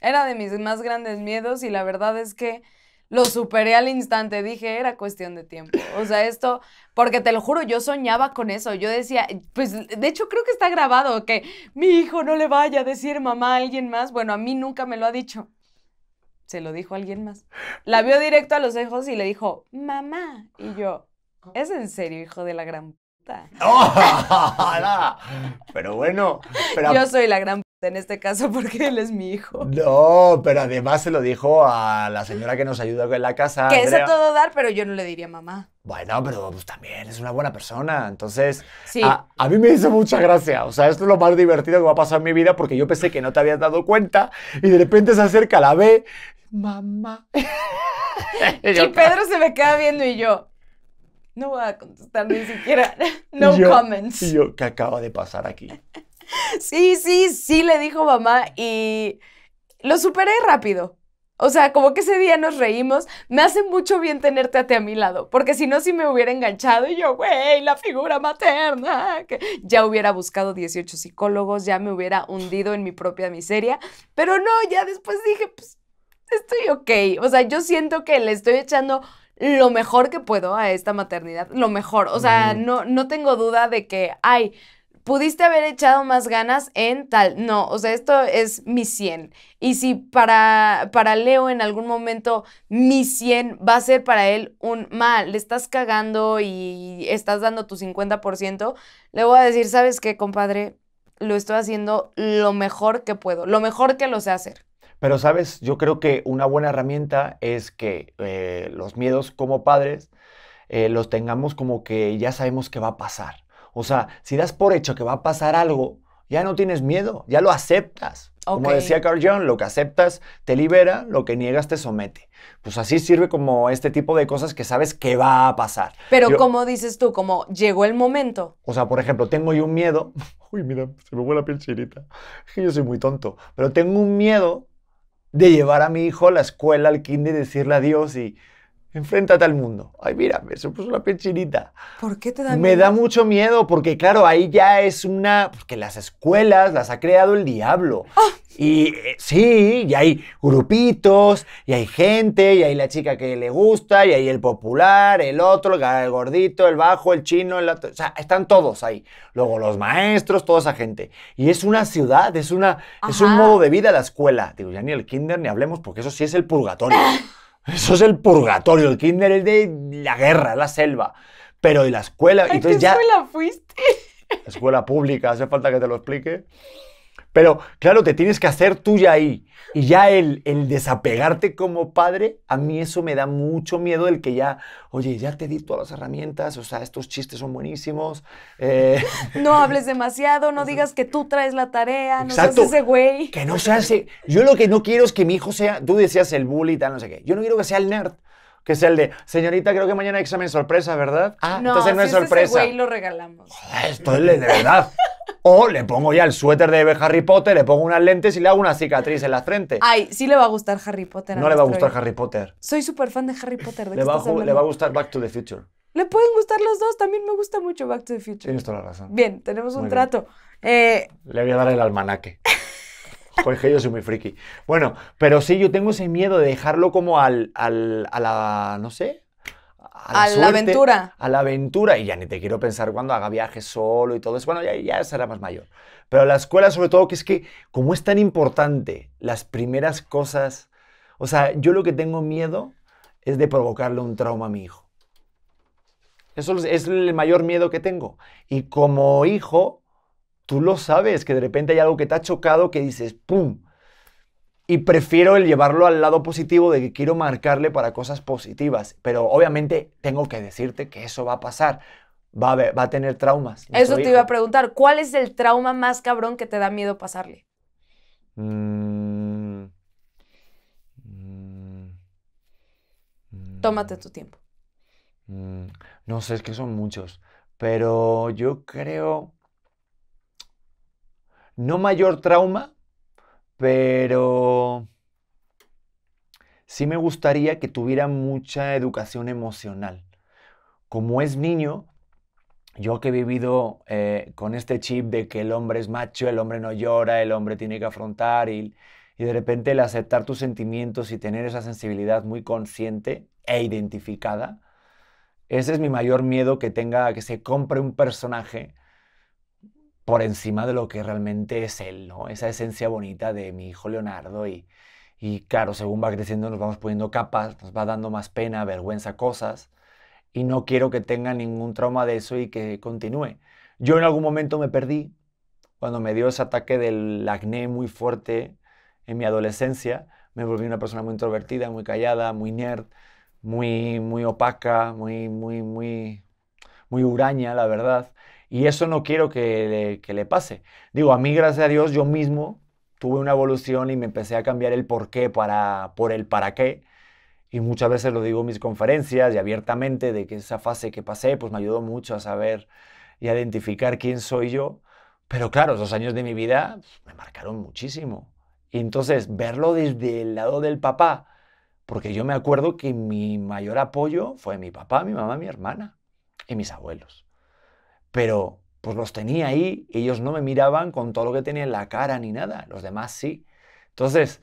Era de mis más grandes miedos y la verdad es que lo superé al instante. Dije, era cuestión de tiempo. O sea, esto, porque te lo juro, yo soñaba con eso. Yo decía, pues de hecho creo que está grabado que mi hijo no le vaya a decir mamá a alguien más. Bueno, a mí nunca me lo ha dicho. Se lo dijo alguien más. La vio directo a los ojos y le dijo, mamá. Y yo, ¿es en serio, hijo de la gran puta? Pero bueno, pero Yo soy la gran en este caso porque él es mi hijo. No, pero además se lo dijo a la señora que nos ayuda en la casa. Que es a todo dar, pero yo no le diría mamá. Bueno, pero pues también es una buena persona. Entonces, Sí. a, a mí me hizo mucha gracia. O sea, esto es lo más divertido que me ha pasado en mi vida porque yo pensé que no te habías dado cuenta y de repente se acerca, la ve, mamá. Y yo, Y Pedro se me queda viendo y yo, no voy a contestar ni siquiera, no y yo- comments. Y yo, ¿qué acaba de pasar aquí? Sí, sí, sí, le dijo mamá y lo superé rápido. O sea, como que ese día nos reímos. Me hace mucho bien tenerte a ti a mi lado, porque si no, sí me hubiera enganchado y yo, güey, la figura materna. Que ya hubiera buscado 18 psicólogos, ya me hubiera hundido en mi propia miseria. Pero no, ya después dije, pues, estoy ok. O sea, yo siento que le estoy echando lo mejor que puedo a esta maternidad, lo mejor. O sea, no, no tengo duda de que, ay, pudiste haber echado más ganas en tal. No, o sea, esto es mi 100. Y si para, para Leo en algún momento mi 100 va a ser para él un mal, le estás cagando y estás dando tu 50%, le voy a decir, ¿sabes qué, compadre? Lo estoy haciendo lo mejor que puedo, lo mejor que lo sé hacer. Pero, ¿sabes? Yo creo que una buena herramienta es que eh, los miedos como padres eh, los tengamos como que ya sabemos que va a pasar. O sea, si das por hecho que va a pasar algo, ya no tienes miedo, ya lo aceptas. Como Ok. decía Carl Jung, lo que aceptas te libera, lo que niegas te somete. Pues así sirve como este tipo de cosas que sabes que va a pasar. Pero Yo- como dices tú, como llegó el momento. O sea, por ejemplo, tengo yo un miedo. Uy, mira, se me fue la piel chinita. Yo soy muy tonto. Pero tengo un miedo de llevar a mi hijo a la escuela, al kinder, y decirle adiós y enfréntate al mundo. Ay, mira, me se puso la piel chinita. ¿Por qué te da Me miedo? da mucho miedo porque, claro, ahí ya es una... Porque las escuelas las ha creado el diablo. ¡Ah! Y eh, sí, y hay grupitos, y hay gente, y hay la chica que le gusta, y hay el popular, el otro, el gordito, el bajo, el chino, el otro. O sea, están todos ahí. Luego los maestros, toda esa gente. Y es una ciudad, es, una, es un modo de vida la escuela. Digo, ya ni el kinder ni hablemos porque eso sí es el purgatorio. Eso es el purgatorio. El kinder es de la guerra, la selva. Pero y la escuela, ¿A qué entonces ya escuela fuiste? escuela pública, hace falta que te lo explique. Pero claro, te tienes que hacer tuya ahí. Y ya el, el desapegarte como padre, a mí eso me da mucho miedo el que ya, oye, ya te di todas las herramientas, o sea, estos chistes son buenísimos. eh, No hables demasiado, no digas que tú traes la tarea, no seas ese güey. que no sea ese. Yo lo que no quiero es que mi hijo sea, tú decías el bully y tal, no sé qué. Yo no quiero que sea el nerd. Que sea el de, señorita, creo que mañana hay examen sorpresa, ¿verdad? Ah, entonces no si es es ese sorpresa. güey lo regalamos. Joder, Esto es de verdad. O le pongo ya el suéter de Harry Potter, le pongo unas lentes y le hago una cicatriz en la frente. Ay, sí le va a gustar Harry Potter. No le va a gustar. Harry Potter. Soy súper fan de Harry Potter. ¿de Le va, a le va a gustar Back to the Future. Le pueden gustar los dos, también me gusta mucho Back to the Future. Tienes toda la razón. Bien, tenemos un Muy trato. Eh, Le voy a dar el almanaque. Que yo soy muy friki. Bueno, pero sí, yo tengo ese miedo de dejarlo como al, al- a la, no sé, A la suerte, aventura. A la aventura. Y ya ni te quiero pensar cuando haga viajes solo y todo eso. Bueno, ya, ya será más mayor. Pero la escuela, sobre todo, que es que como es tan importante las primeras cosas, o sea, yo lo que tengo miedo es de provocarle un trauma a mi hijo. Eso es- es el mayor miedo que tengo. Y como hijo, tú lo sabes, que de repente hay algo que te ha chocado que dices, ¡pum! Y prefiero el llevarlo al lado positivo de que quiero marcarle para cosas positivas. Pero obviamente tengo que decirte que eso va a pasar. Va a, haber- va a tener traumas. eso te hijo. iba a preguntar. ¿Cuál es el trauma más cabrón que te da miedo pasarle? Mm. Mm. Mm. Tómate tu tiempo. Mm, no sé, es que son muchos, pero yo creo, no mayor trauma, pero sí me gustaría que tuviera mucha educación emocional. Como es niño, yo que he vivido eh, con este chip de que el hombre es macho, el hombre no llora, el hombre tiene que afrontar y, y de repente el aceptar tus sentimientos y tener esa sensibilidad muy consciente e identificada, ese es mi mayor miedo que tenga, que se compre un personaje por encima de lo que realmente es él, ¿no? Esa esencia bonita de mi hijo Leonardo y, y claro, según va creciendo nos vamos poniendo capas, nos va dando más pena, vergüenza, cosas y no quiero que tenga ningún trauma de eso y que continúe. Yo en algún momento me perdí cuando me dio ese ataque del acné muy fuerte en mi adolescencia. Me volví una persona muy introvertida, muy callada, muy nerd, muy, muy opaca, muy, muy, muy, muy huraña, la verdad. Y eso no quiero que le, pase. Digo, a mí, gracias a Dios, yo mismo tuve una evolución y me empecé a cambiar el por qué para, por el para qué. Y muchas veces lo digo en mis conferencias y abiertamente de que esa fase que pasé pues me ayudó mucho a saber y a identificar quién soy yo. Pero claro, esos años de mi vida me marcaron muchísimo. Y entonces verlo desde el lado del papá, porque yo me acuerdo que mi mayor apoyo fue mi papá, mi mamá, mi hermana y mis abuelos. Pero pues los tenía ahí, ellos no me miraban con todo lo que tenía en la cara ni nada, los demás sí. Entonces,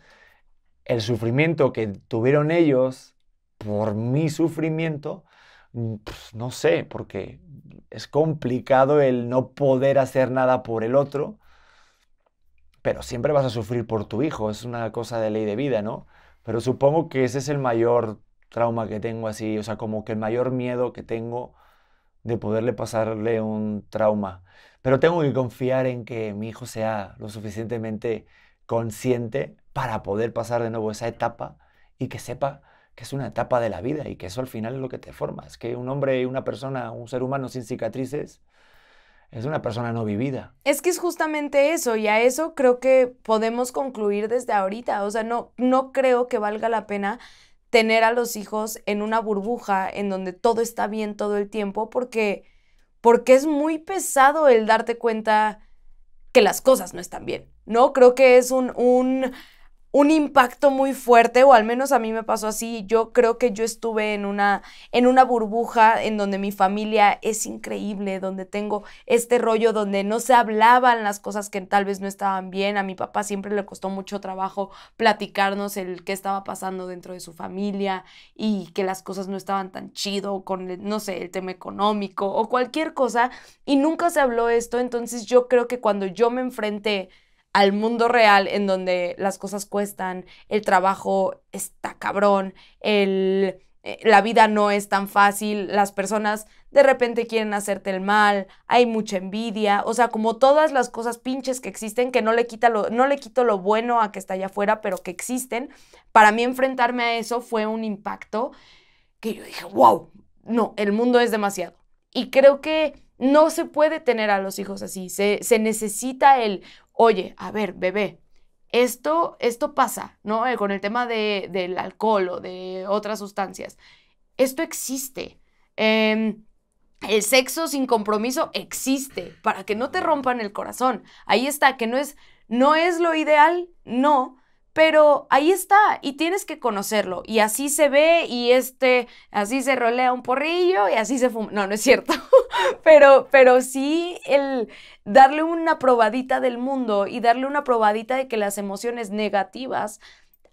el sufrimiento que tuvieron ellos por mi sufrimiento, mm, pues, no sé, porque es complicado el no poder hacer nada por el otro pero siempre vas a sufrir por tu hijo, es una cosa de ley de vida, ¿no? Pero supongo que ese es el mayor trauma que tengo así, o sea, como que el mayor miedo que tengo de poderle pasarle un trauma. Pero tengo que confiar en que mi hijo sea lo suficientemente consciente para poder pasar de nuevo esa etapa y que sepa que es una etapa de la vida y que eso al final es lo que te forma. Es que un hombre, una persona, un ser humano sin cicatrices, es una persona no vivida. Es que es justamente eso, y a eso creo que podemos concluir desde ahorita. O sea, no, no creo que valga la pena tener a los hijos en una burbuja en donde todo está bien todo el tiempo, porque, porque es muy pesado el darte cuenta que las cosas no están bien, ¿no? Creo que es un, un un impacto muy fuerte, o al menos a mí me pasó así. Yo creo que yo estuve en una, en una burbuja en donde mi familia es increíble, donde tengo este rollo donde no se hablaban las cosas que tal vez no estaban bien. A mi papá siempre le costó mucho trabajo platicarnos el qué estaba pasando dentro de su familia y que las cosas no estaban tan chido con, no sé, el tema económico o cualquier cosa. Y nunca se habló esto. Entonces yo creo que cuando yo me enfrenté al mundo real en donde las cosas cuestan, el trabajo está cabrón, el, eh, la vida no es tan fácil, las personas de repente quieren hacerte el mal, hay mucha envidia, o sea, como todas las cosas pinches que existen, que no le, quita lo, no le quito lo bueno a que está allá afuera, pero que existen, para mí enfrentarme a eso fue un impacto que yo dije, wow, no, el mundo es demasiado. Y creo que no se puede tener a los hijos así, se, se necesita el oye, a ver, bebé, esto, esto pasa, ¿no? Eh, con el tema de, del alcohol o de otras sustancias. Esto existe. Em, el sexo sin compromiso existe para que no te rompan el corazón. Ahí está, que no es, no es lo ideal, no, pero ahí está y tienes que conocerlo y así se ve y este, así se rolea un porrillo y así se fuma. No, no es cierto, pero, pero sí el darle una probadita del mundo y darle una probadita de que las emociones negativas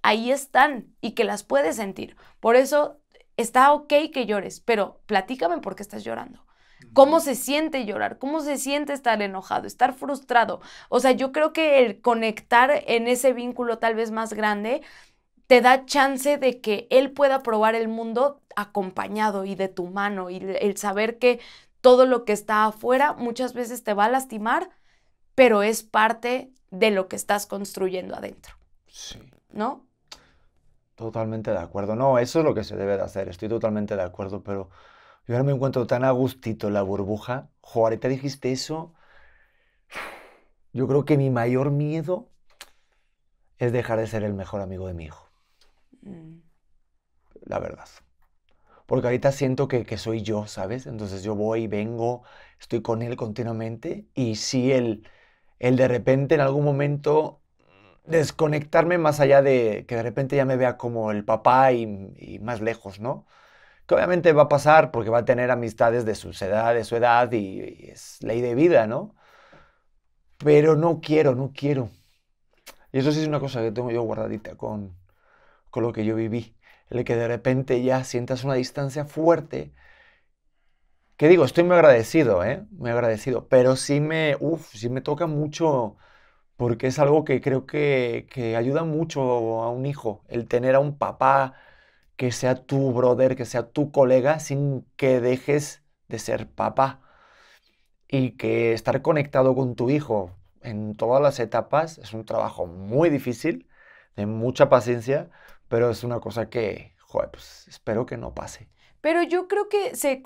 ahí están y que las puedes sentir. Por eso está ok que llores, pero platícame por qué estás llorando cómo se siente llorar, cómo se siente estar enojado, estar frustrado. O sea, yo creo que el conectar en ese vínculo tal vez más grande te da chance de que él pueda probar el mundo acompañado y de tu mano y el saber que todo lo que está afuera muchas veces te va a lastimar, pero es parte de lo que estás construyendo adentro. Sí. ¿No? Totalmente de acuerdo. No, eso es lo que se debe de hacer. Estoy totalmente de acuerdo, pero yo ahora me encuentro tan a gustito la burbuja. Jo, te dijiste eso. Yo creo que mi mayor miedo es dejar de ser el mejor amigo de mi hijo. Mm. La verdad. porque ahorita siento que, que soy yo, ¿sabes? Entonces yo voy, vengo, estoy con él continuamente y si él, él de repente en algún momento desconectarme más allá de que de repente ya me vea como el papá y, más lejos, ¿no? Que obviamente va a pasar porque va a tener amistades de su edad, de su edad y, es ley de vida, ¿no? Pero no quiero, no quiero. Y eso sí es una cosa que tengo yo guardadita con, con lo que yo viví. El que de repente ya sientas una distancia fuerte. Que digo, estoy muy agradecido, ¿eh? Muy agradecido. Pero sí me, sí me toca mucho porque es algo que creo que, ayuda mucho a un hijo, el tener a un papá que sea tu brother, que sea tu colega, sin que dejes de ser papá. Y que estar conectado con tu hijo en todas las etapas es un trabajo muy difícil, de mucha paciencia, pero es una cosa que, joder, pues espero que no pase. Pero yo creo que se,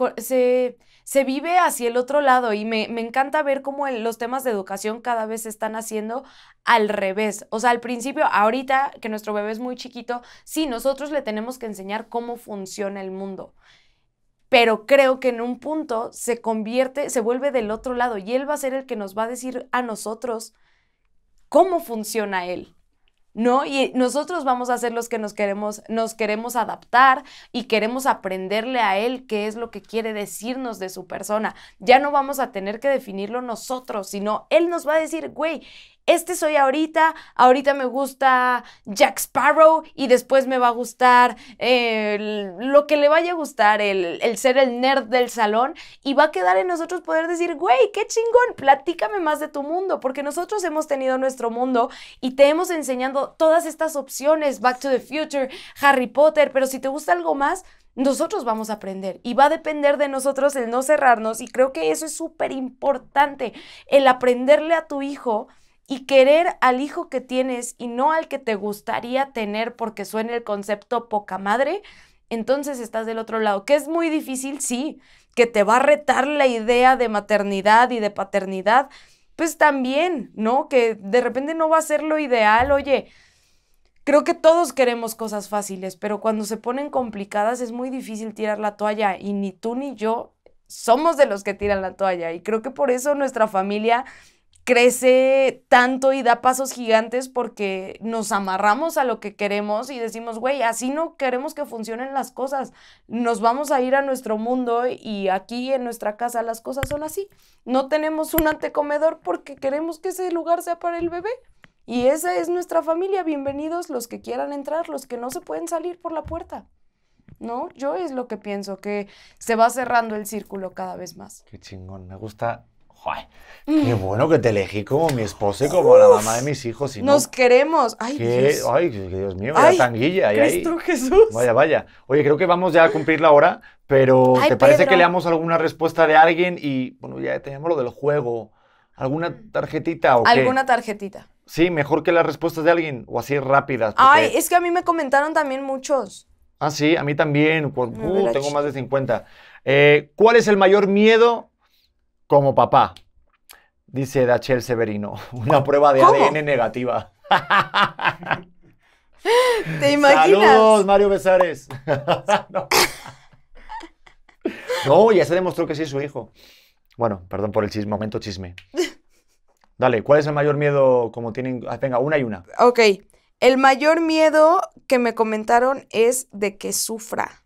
se, vive hacia el otro lado y me, encanta ver cómo los temas de educación cada vez se están haciendo al revés. O sea, al principio, ahorita que nuestro bebé es muy chiquito, sí, nosotros le tenemos que enseñar cómo funciona el mundo. Pero creo que en un punto se convierte, se vuelve del otro lado y él va a ser el que nos va a decir a nosotros cómo funciona él. ¿No? Y nosotros vamos a ser los que nos queremos, nos queremos adaptar y queremos aprenderle a él qué es lo que quiere decirnos de su persona. Ya no vamos a tener que definirlo nosotros, sino él nos va a decir, güey, este soy ahorita, ahorita me gusta Jack Sparrow y después me va a gustar lo que le vaya a gustar, el, el, ser el nerd del salón y va a quedar en nosotros poder decir, güey, qué chingón, platícame más de tu mundo, porque nosotros hemos tenido nuestro mundo y te hemos enseñado todas estas opciones, Back to the Future, Harry Potter, pero si te gusta algo más, nosotros vamos a aprender y va a depender de nosotros el no cerrarnos y creo que eso es súper importante, el aprenderle a tu hijo y querer al hijo que tienes y no al que te gustaría tener porque suena el concepto poca madre, entonces estás del otro lado, que es muy difícil, sí, que te va a retar la idea de maternidad y de paternidad, pues también, ¿no? Que de repente no va a ser lo ideal, oye, creo que todos queremos cosas fáciles, pero cuando se ponen complicadas es muy difícil tirar la toalla y ni tú ni yo somos de los que tiran la toalla y creo que por eso nuestra familia crece tanto y da pasos gigantes porque nos amarramos a lo que queremos y decimos, güey, así no queremos que funcionen las cosas. Nos vamos a ir a nuestro mundo y aquí en nuestra casa las cosas son así. No tenemos un antecomedor porque queremos que ese lugar sea para el bebé. Y esa es nuestra familia. Bienvenidos los que quieran entrar, los que no se pueden salir por la puerta. ¿No? Yo es lo que pienso, que se va cerrando el círculo cada vez más. Qué chingón. Me gusta qué mm. bueno que te elegí como mi esposa y como la mamá de mis hijos. Nos queremos. Ay, Dios. Ay, Dios mío, vaya tanguilla. Cristo Jesús. Vaya, vaya. Oye, creo que vamos ya a cumplir la hora, pero ¿te parece que leamos alguna respuesta de alguien? Y bueno, ya tenemos lo del juego. ¿Alguna tarjetita o ¿Alguna tarjetita? Sí, mejor que las respuestas de alguien o así rápidas. Ay, es que a mí me comentaron también muchos. Ah, sí, a mí también. Uh, tengo más de 50. Eh, ¿Cuál es el mayor miedo como papá, dice Dachel Severino, una prueba de ADN negativa. ¿Te imaginas? Saludos, Mario Besares. no. ya se demostró que sí es su hijo. Bueno, perdón por el chisme, momento chisme. Dale, ¿cuál es el mayor miedo como tienen? Ah, venga, una y una. Ok, el mayor miedo que me comentaron es de que sufra.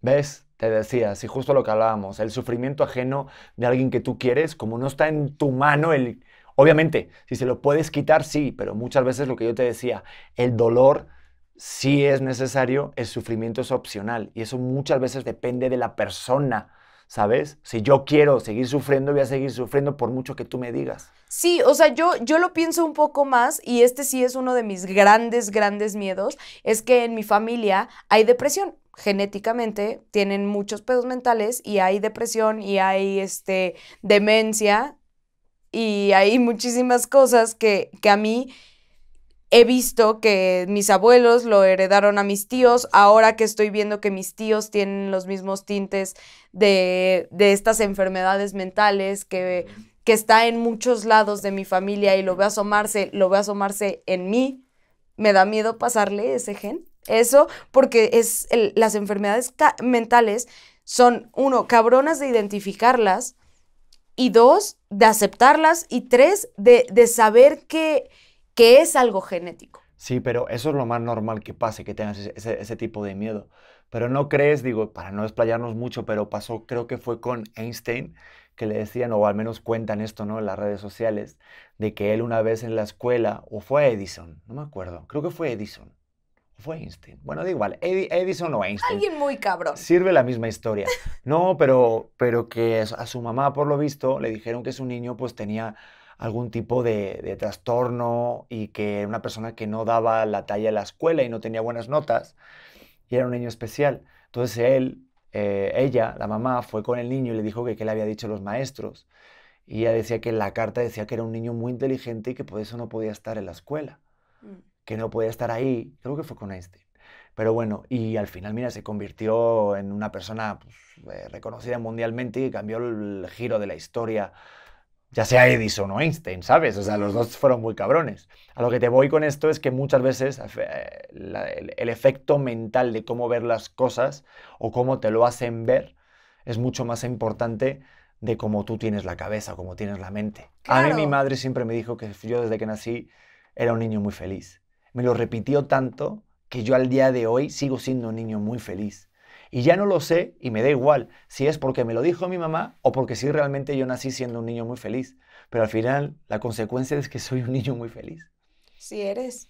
¿Ves? Te decía, si justo lo que hablábamos, el sufrimiento ajeno de alguien que tú quieres, como no está en tu mano, el, obviamente, si se lo puedes quitar, sí, pero muchas veces lo que yo te decía, el dolor sí es necesario, el sufrimiento es opcional y eso muchas veces depende de la persona. ¿Sabes? Si yo quiero seguir sufriendo, voy a seguir sufriendo por mucho que tú me digas. Sí, o sea, yo, yo lo pienso un poco más y este sí es uno de mis grandes, grandes miedos, es que en mi familia hay depresión genéticamente tienen muchos pedos mentales y hay depresión y hay este, demencia y hay muchísimas cosas que, que a mí he visto que mis abuelos lo heredaron a mis tíos, ahora que estoy viendo que mis tíos tienen los mismos tintes de, de estas enfermedades mentales, que, que, está en muchos lados de mi familia y lo veo asomarse, lo veo asomarse en mí, me da miedo pasarle ese gen Eso porque es las enfermedades mentales son, uno, cabronas de identificarlas y dos, de aceptarlas y tres, de, de saber que, que es algo genético. Sí, pero eso es lo más normal que pase, que tengas ese, ese- tipo de miedo. Pero no crees, digo, para no explayarnos mucho, pero pasó, creo que fue con Einstein, que le decían, o al menos cuentan esto, ¿no? En las redes sociales, de que él una vez en la escuela, o fue Edison, no me acuerdo, creo que fue Edison, fue Einstein. Bueno, da igual, Edi- Edison o Einstein. Alguien muy cabrón. Sirve la misma historia. No, pero, pero que a su- a su mamá, por lo visto, le dijeron que su niño pues tenía algún tipo de, de trastorno y que era una persona que no daba la talla en la escuela y no tenía buenas notas y era un niño especial. Entonces él, eh, ella, la mamá, fue con el niño y le dijo que qué le había dicho los maestros. Y ella decía que en la carta decía que era un niño muy inteligente y que por eso no podía estar en la escuela Mm. Que no podía estar ahí, creo que fue con Einstein. Pero bueno, y al final, mira, se convirtió en una persona pues, eh, reconocida mundialmente y cambió el giro de la historia, ya sea Edison o Einstein, ¿sabes? O sea, los dos fueron muy cabrones. A lo que te voy con esto es que muchas veces eh, la- el, el efecto mental de cómo ver las cosas o cómo te lo hacen ver es mucho más importante de cómo tú tienes la cabeza, cómo tienes la mente. A mí mi madre siempre me dijo que yo desde que nací era un niño muy feliz. Me lo repitió tanto que yo al día de hoy sigo siendo un niño muy feliz. Y ya no lo sé y me da igual si es porque me lo dijo mi mamá o porque sí realmente yo nací siendo un niño muy feliz. Pero al final la consecuencia es que soy un niño muy feliz. Sí eres.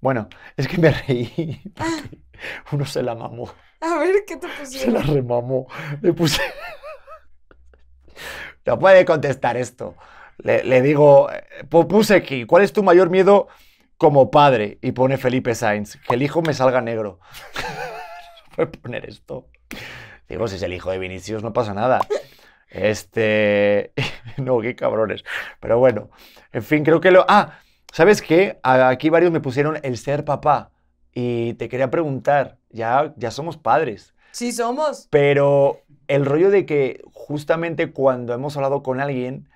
Bueno, es que me reí porque uno se la mamó, A ver, ¿qué te se la pusieron? remamó. Le puse... No puede contestar esto. Le, le digo, eh, pu- puse aquí, ¿cuál es tu mayor miedo como padre? Y pone Felipe Sainz, que el hijo me salga negro. No puede poner esto. Digo, si es el hijo de Vinicius, no pasa nada. Este. No, qué cabrones. Pero bueno, en fin, creo que lo. Ah, ¿sabes qué? A- Aquí varios me pusieron el ser papá. Y te quería preguntar, ya, ya somos padres. Sí somos. Pero el rollo de que justamente cuando hemos hablado con alguien,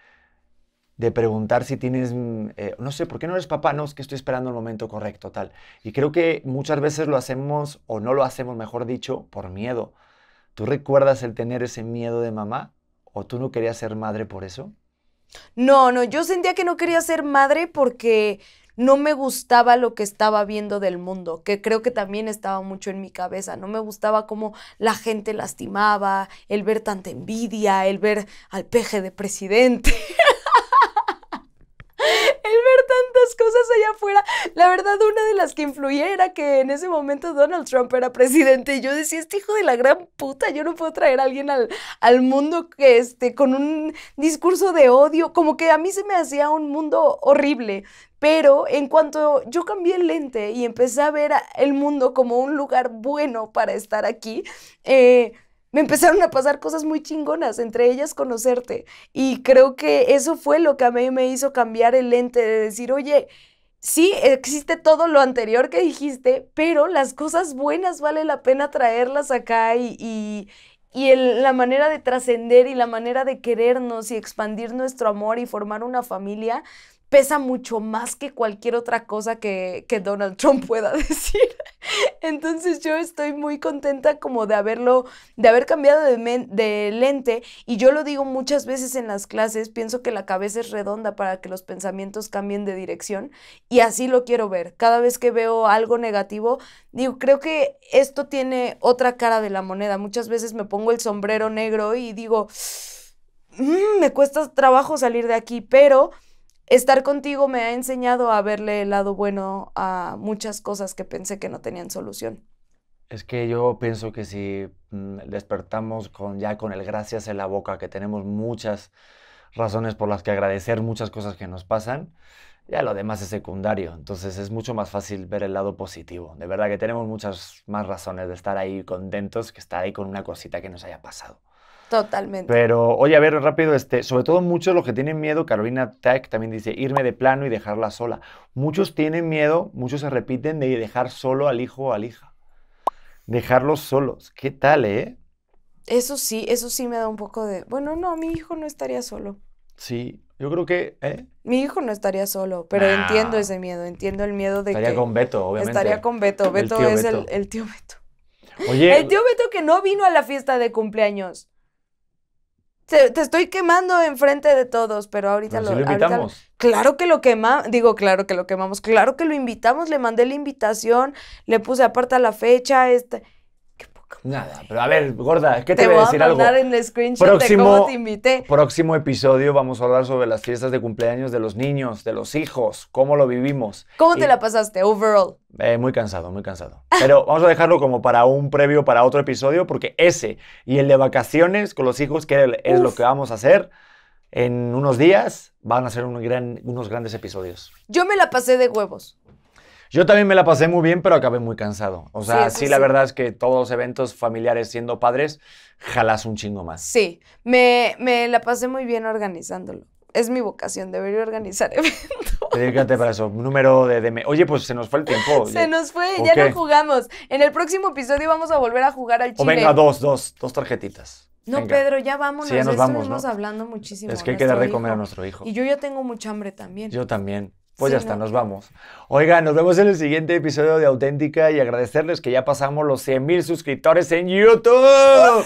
de preguntar si tienes, mm, eh, no sé, ¿por qué no eres papá? No, es que estoy esperando el momento correcto, tal. Y creo que muchas veces lo hacemos, o no lo hacemos, mejor dicho, por miedo. ¿Tú recuerdas el tener ese miedo de mamá? ¿O tú no querías ser madre por eso? No, no, yo sentía que no quería ser madre porque no me gustaba lo que estaba viendo del mundo, que creo que también estaba mucho en mi cabeza. No me gustaba cómo la gente lastimaba, el ver tanta envidia, el ver al peje de presidente. El ver tantas cosas allá afuera. La verdad, una de las que influía era que en ese momento Donald Trump era presidente y yo decía, este hijo de la gran puta, yo no puedo traer a alguien al, al mundo que este, con un discurso de odio, como que a mí se me hacía un mundo horrible. Pero en cuanto yo cambié el lente y empecé a ver el mundo como un lugar bueno para estar aquí, eh, me empezaron a pasar cosas muy chingonas, entre ellas conocerte. Y creo que eso fue lo que a mí me hizo cambiar el lente de decir, oye, sí, existe todo lo anterior que dijiste, pero las cosas buenas vale la pena traerlas acá y, y, y la manera de trascender y la manera de querernos y expandir nuestro amor y formar una familia pesa mucho más que cualquier otra cosa que, que Donald Trump pueda decir. Entonces yo estoy muy contenta como de haberlo, de haber cambiado de, lente y yo lo digo muchas veces en las clases, pienso que la cabeza es redonda para que los pensamientos cambien de dirección y así lo quiero ver. Cada vez que veo algo negativo, digo, creo que esto tiene otra cara de la moneda. Muchas veces me pongo el sombrero negro y digo, "Mm, me cuesta trabajo salir de aquí, pero estar contigo me ha enseñado a verle el lado bueno a muchas cosas que pensé que no tenían solución. Es que yo pienso que si mm, despertamos con, ya con el gracias en la boca, que tenemos muchas razones por las que agradecer muchas cosas que nos pasan, ya lo demás es secundario. Entonces es mucho más fácil ver el lado positivo. De verdad que tenemos muchas más razones de estar ahí contentos que estar ahí con una cosita que nos haya pasado. Totalmente. Pero, oye, a ver, rápido, este, sobre todo muchos los que tienen miedo, Carolina Tech también dice, irme de plano y dejarla sola. Muchos tienen miedo, muchos se repiten de dejar solo al hijo o a la hija. Dejarlos solos. ¿Qué tal, eh? Eso sí, eso sí me da un poco de, bueno, no, mi hijo no estaría solo. Sí. Yo creo que, ¿eh? Mi hijo no estaría solo, pero Nah. entiendo ese miedo, entiendo el miedo de Estaría que con Beto, obviamente. estaría con Beto. Beto es Beto. El, el tío Beto. Oye, El tío Beto que no vino a la fiesta de cumpleaños. Te, te estoy quemando enfrente de todos, pero ahorita pero lo, si lo ahorita- invitamos. Claro que lo quemamos, digo, claro que lo quemamos, claro que lo invitamos, le mandé la invitación, le puse aparte la fecha, este. Nada, pero a ver, gorda, ¿qué te, Te voy voy a a decir algo? mandar en el screenshot Próximo- de cómo te invité. Próximo episodio vamos a hablar sobre las fiestas de cumpleaños de los niños, de los hijos, cómo lo vivimos. ¿Cómo te Y- la pasaste overall? Eh, muy cansado, muy cansado. Pero vamos a dejarlo como para un previo, para otro episodio, porque ese y el de vacaciones con los hijos, que es lo Uf. que vamos a hacer en unos días, van a ser un gran- unos grandes episodios. Yo me la pasé de huevos. Yo también me la pasé muy bien, pero acabé muy cansado. O sea, Sí, la sí. verdad es que todos los eventos familiares siendo padres, jalas un chingo más. Sí, me, me la pasé muy bien organizándolo. Es mi vocación, debería organizar eventos. Dedícate para eso. Número de, de- Oye, pues se nos fue el tiempo. Se nos fue, ¿O ya no jugamos. En el próximo episodio vamos a volver a jugar al O chile. venga, dos, dos, dos tarjetitas. No, Venga. Pedro, ya vámonos. Sí, ya nos vamos, estuvimos ¿no? hablando muchísimo. Es que hay que dar de comer a nuestro hijo. Y yo ya tengo mucha hambre también. Yo también. Pues Sí, ya está, ¿no? nos vamos. Oiga, nos vemos en el siguiente episodio de Auténtica y agradecerles que ya pasamos los 100.000 suscriptores en YouTube.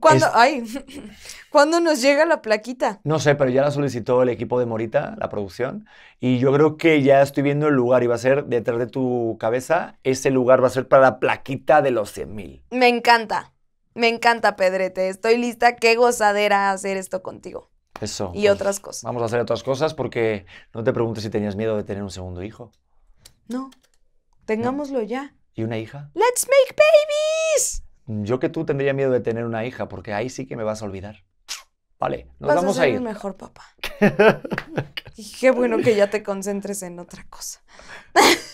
¿Cuándo, Es- ay, ¿cuándo nos llega la plaquita? No sé, pero ya la solicitó el equipo de Morita, la producción, y yo creo que ya estoy viendo el lugar y va a ser detrás de tu cabeza, ese lugar va a ser para la plaquita de los 100.000. Me encanta. Me encanta, Pedrete. Estoy lista. Qué gozadera hacer esto contigo. Eso. Y pues, otras cosas. Vamos a hacer otras cosas porque no te preguntes si tenías miedo de tener un segundo hijo No, tengámoslo ya. y una hija. ¡Let's make babies! Yo que tú tendría miedo de tener una hija porque ahí sí que me vas a olvidar. Vale, nos Vas vamos a a, ser ir. mi mejor papá. y qué bueno que ya te concentres en otra cosa.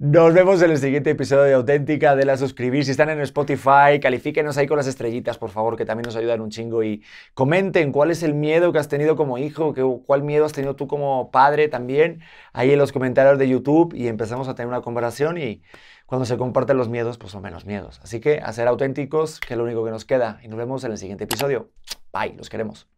Nos vemos en el siguiente episodio de Auténtica. De la suscribir. Si están en Spotify, califíquenos ahí con las estrellitas, por favor, que también nos ayudan un chingo. Y comenten cuál es el miedo que has tenido como hijo, que, cuál miedo has tenido tú como padre también, ahí en los comentarios de YouTube. Y empezamos a tener una conversación. Y cuando se comparten los miedos, pues son menos miedos. Así que a ser auténticos, que es lo único que nos queda. Y nos vemos en el siguiente episodio. Bye, los queremos.